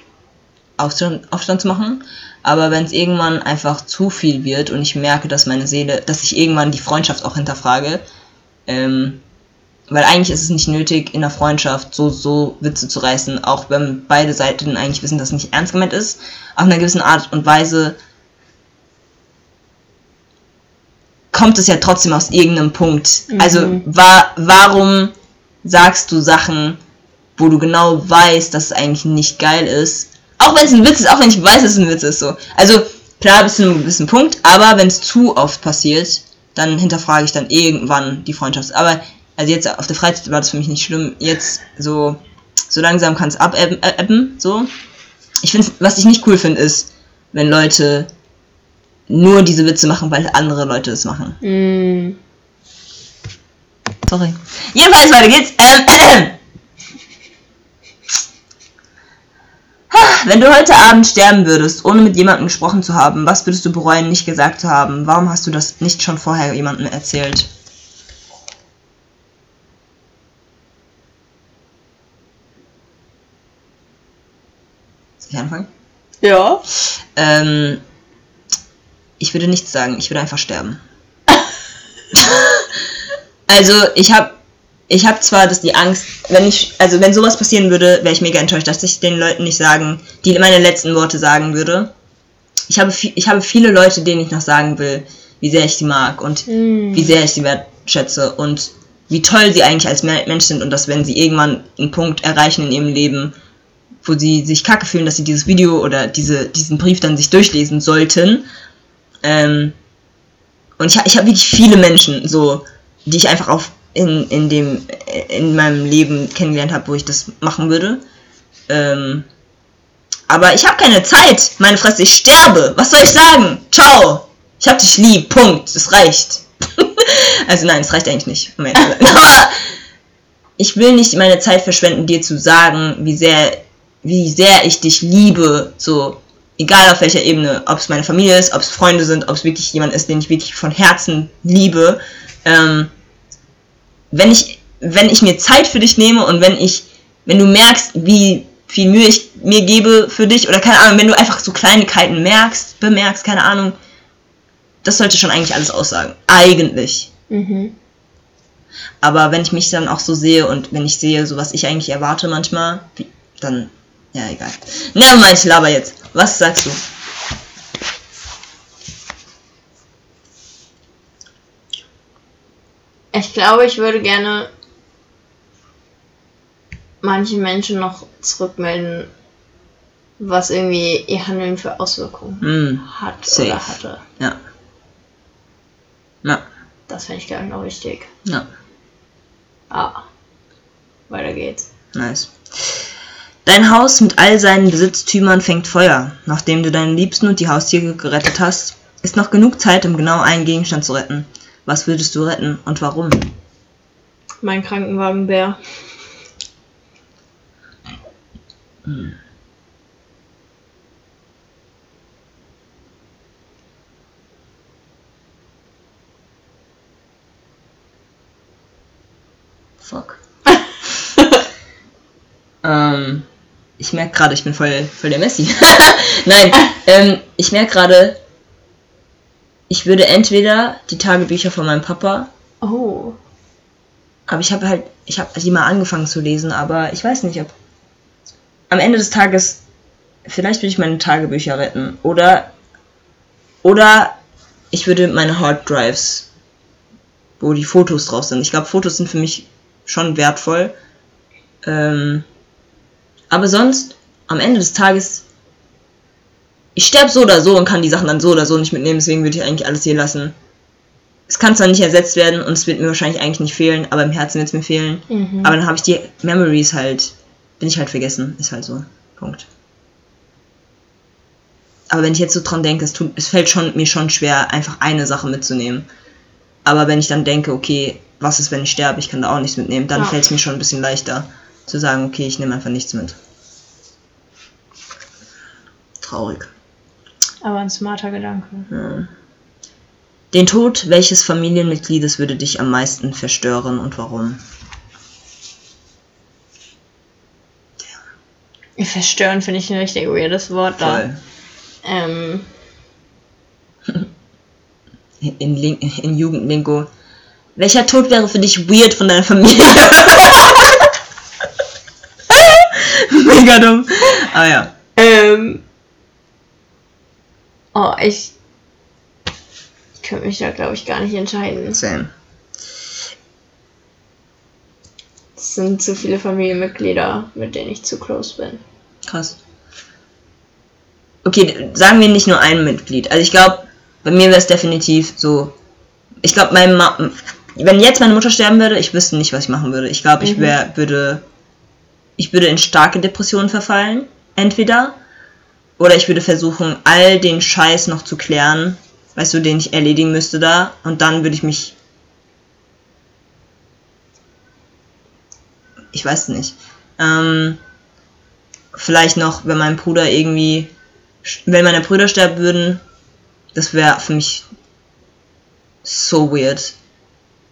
Aufstand, Aufstand zu machen. Aber wenn es irgendwann einfach zu viel wird und ich merke, dass meine Seele, dass ich irgendwann die Freundschaft auch hinterfrage, ähm, weil eigentlich ist es nicht nötig, in der Freundschaft so, so Witze zu reißen, auch wenn beide Seiten eigentlich wissen, dass es nicht ernst gemeint ist. Auf einer gewissen Art und Weise kommt es ja trotzdem aus irgendeinem Punkt. Also wa warum sagst du Sachen, wo du genau weißt, dass es eigentlich nicht geil ist? Auch wenn es ein Witz ist, auch wenn ich weiß, dass es ein Witz ist. So. Also klar bis zu einem gewissen Punkt, aber wenn es zu oft passiert, dann hinterfrage ich dann irgendwann die Freundschaft. Aber also jetzt auf der Freizeit war das für mich nicht schlimm. Jetzt so so langsam kann es abebben, äh, so. Ich finde, was ich nicht cool finde, ist, wenn Leute nur diese Witze machen, weil andere Leute es machen. Mm. Sorry. Jedenfalls, weiter geht's. Ähm, Wenn du heute Abend sterben würdest, ohne mit jemandem gesprochen zu haben, was würdest du bereuen, nicht gesagt zu haben? Warum hast du das nicht schon vorher jemandem erzählt? Soll ich anfangen? Ja. Ähm, ich würde nichts sagen, ich würde einfach sterben. also ich habe ich habe zwar das die Angst, wenn ich also wenn sowas passieren würde, wäre ich mega enttäuscht, dass ich den Leuten nicht sagen, die meine letzten Worte sagen würde. Ich habe ich habe viele Leute, denen ich noch sagen will, wie sehr ich sie mag und wie sehr ich sie wertschätze und wie toll sie eigentlich als Me- Mensch sind und dass wenn sie irgendwann einen Punkt erreichen in ihrem Leben, wo sie sich kacke fühlen, dass sie dieses Video oder diese, diesen Brief dann sich durchlesen sollten. Ähm, und ich, ich habe wirklich viele Menschen, so, die ich einfach auf in, in dem in meinem Leben kennengelernt habe, wo ich das machen würde. Ähm, aber ich habe keine Zeit, meine Fresse, ich sterbe. Was soll ich sagen? Ciao. Ich hab dich lieb. Punkt. Es reicht. also nein, es reicht eigentlich nicht. sein. Aber ich will nicht meine Zeit verschwenden, dir zu sagen, wie sehr, wie sehr ich dich liebe. So, egal auf welcher Ebene, ob es meine Familie ist, ob es Freunde sind, ob es wirklich jemand ist, den ich wirklich von Herzen liebe, ähm, wenn ich, wenn ich mir Zeit für dich nehme und wenn ich, wenn du merkst, wie viel Mühe ich mir gebe für dich oder keine Ahnung, wenn du einfach so Kleinigkeiten merkst, bemerkst, keine Ahnung, das sollte schon eigentlich alles aussagen. Eigentlich. Mhm. Aber wenn ich mich dann auch so sehe und wenn ich sehe, so was ich eigentlich erwarte manchmal, dann, ja, egal. Nevermind, ich laber jetzt. Was sagst du? Ich glaube, ich würde gerne manchen Menschen noch zurückmelden, was irgendwie ihr Handeln für Auswirkungen Hm, hat Safe. oder hatte. ja. Ja, Das fände ich, glaube ich, noch wichtig. ja, Ah. Weiter geht's. nice. Dein Haus mit all seinen Besitztümern fängt Feuer. Nachdem du deinen Liebsten und die Haustiere gerettet hast, ist noch genug Zeit, um genau einen Gegenstand zu retten. Was würdest du retten und warum? Mein Krankenwagenbär. Fuck. ähm, ich merke gerade, ich bin voll, voll der Messi. Nein, ähm, ich merke gerade, ich würde entweder die Tagebücher von meinem Papa, Oh. aber ich habe halt, ich habe die mal angefangen zu lesen, aber ich weiß nicht, ob am Ende des Tages, vielleicht würde ich meine Tagebücher retten oder, oder ich würde meine Hard Drives, wo die Fotos drauf sind. Ich glaube, Fotos sind für mich schon wertvoll. Ähm, aber sonst, am Ende des Tages, ich sterbe so oder so und kann die Sachen dann so oder so nicht mitnehmen, deswegen würde ich eigentlich alles hier lassen. Es kann zwar nicht ersetzt werden und es wird mir wahrscheinlich eigentlich nicht fehlen, aber im Herzen wird es mir fehlen. Mhm. Aber dann habe ich die Memories halt, bin ich halt vergessen, ist halt so. Punkt. Aber wenn ich jetzt so dran denke, es, tut, es fällt schon, mir schon schwer, einfach eine Sache mitzunehmen. Aber wenn ich dann denke, okay, was ist, wenn ich sterbe, ich kann da auch nichts mitnehmen, dann Ja. fällt es mir schon ein bisschen leichter zu sagen, okay, ich nehme einfach nichts mit. Traurig. Aber ein smarter Gedanke. Ja. Den Tod welches Familienmitgliedes würde dich am meisten verstören und warum? Verstören finde ich ein richtig weirdes Wort da. Voll. Ähm, in, Lin- in Jugendlingo. Welcher Tod wäre für dich weird von deiner Familie? Mega dumm. Ah ja. ähm, oh, ich, ich könnte mich da, glaube ich, gar nicht entscheiden. Same. Es sind zu viele Familienmitglieder, mit denen ich zu close bin. Krass. Okay, sagen wir nicht nur ein Mitglied. Also ich glaube, bei mir wäre es definitiv so. Ich glaube, mein Ma wenn jetzt meine Mutter sterben würde, ich wüsste nicht, was ich machen würde. Ich glaube, ich Mhm. wär, würde. Ich würde in starke Depressionen verfallen. Entweder. Oder ich würde versuchen, all den Scheiß noch zu klären, weißt du, den ich erledigen müsste da. Und dann würde ich mich. Ich weiß nicht. Ähm, vielleicht noch, wenn mein Bruder irgendwie. Wenn meine Brüder sterben würden, das wäre für mich so weird.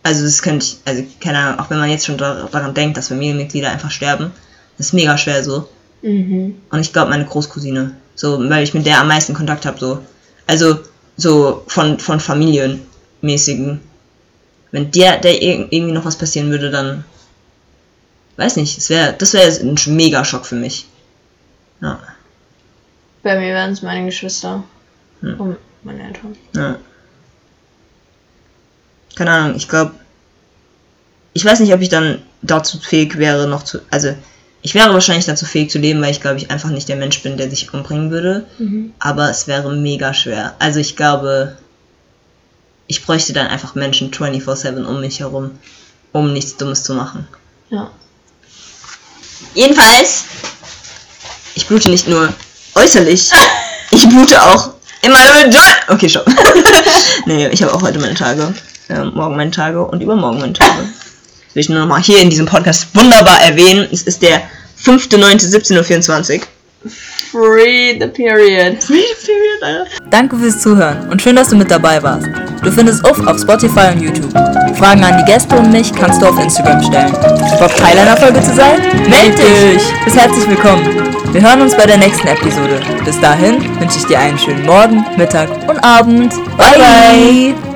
Also das könnte ich, also keine Ahnung, auch wenn man jetzt schon dar- daran denkt, dass Familienmitglieder einfach sterben, ist mega schwer so. Mhm. Und ich glaube meine Großcousine, so, weil ich mit der am meisten Kontakt habe, so. Also so von, von Familienmäßigen. Wenn der, der ir- irgendwie noch was passieren würde, dann weiß nicht, es wäre, das wäre ein mega Schock für mich. Ja, Bei mir wären es meine Geschwister. Hm. Und meine Eltern. ja. Keine Ahnung, ich glaube, ich weiß nicht, ob ich dann dazu fähig wäre, noch zu, also ich wäre wahrscheinlich dazu fähig zu leben, weil ich glaube ich einfach nicht der Mensch bin, der sich umbringen würde. Mhm. aber es wäre mega schwer. Also ich glaube, ich bräuchte dann einfach Menschen 24/7 um mich herum, um nichts Dummes zu machen. Ja. Jedenfalls, ich blute nicht nur äußerlich, ich blute auch in meinem Joint. Okay, schon. nee, ich habe auch heute meine Tage, äh, morgen meine Tage und übermorgen meine Tage. Das will ich nur noch mal hier in diesem Podcast wunderbar erwähnen. Es ist der 5.9.17.24 Uhr. Free the period. Danke fürs Zuhören und schön, dass du mit dabei warst. Du findest Uff auf Spotify und YouTube. Fragen an die Gäste und mich kannst du auf Instagram stellen. Bock Teil einer Folge zu sein? Meld dich! Bist herzlich willkommen. Wir hören uns bei der nächsten Episode. Bis dahin wünsche ich dir einen schönen Morgen, Mittag und Abend. bye. bye.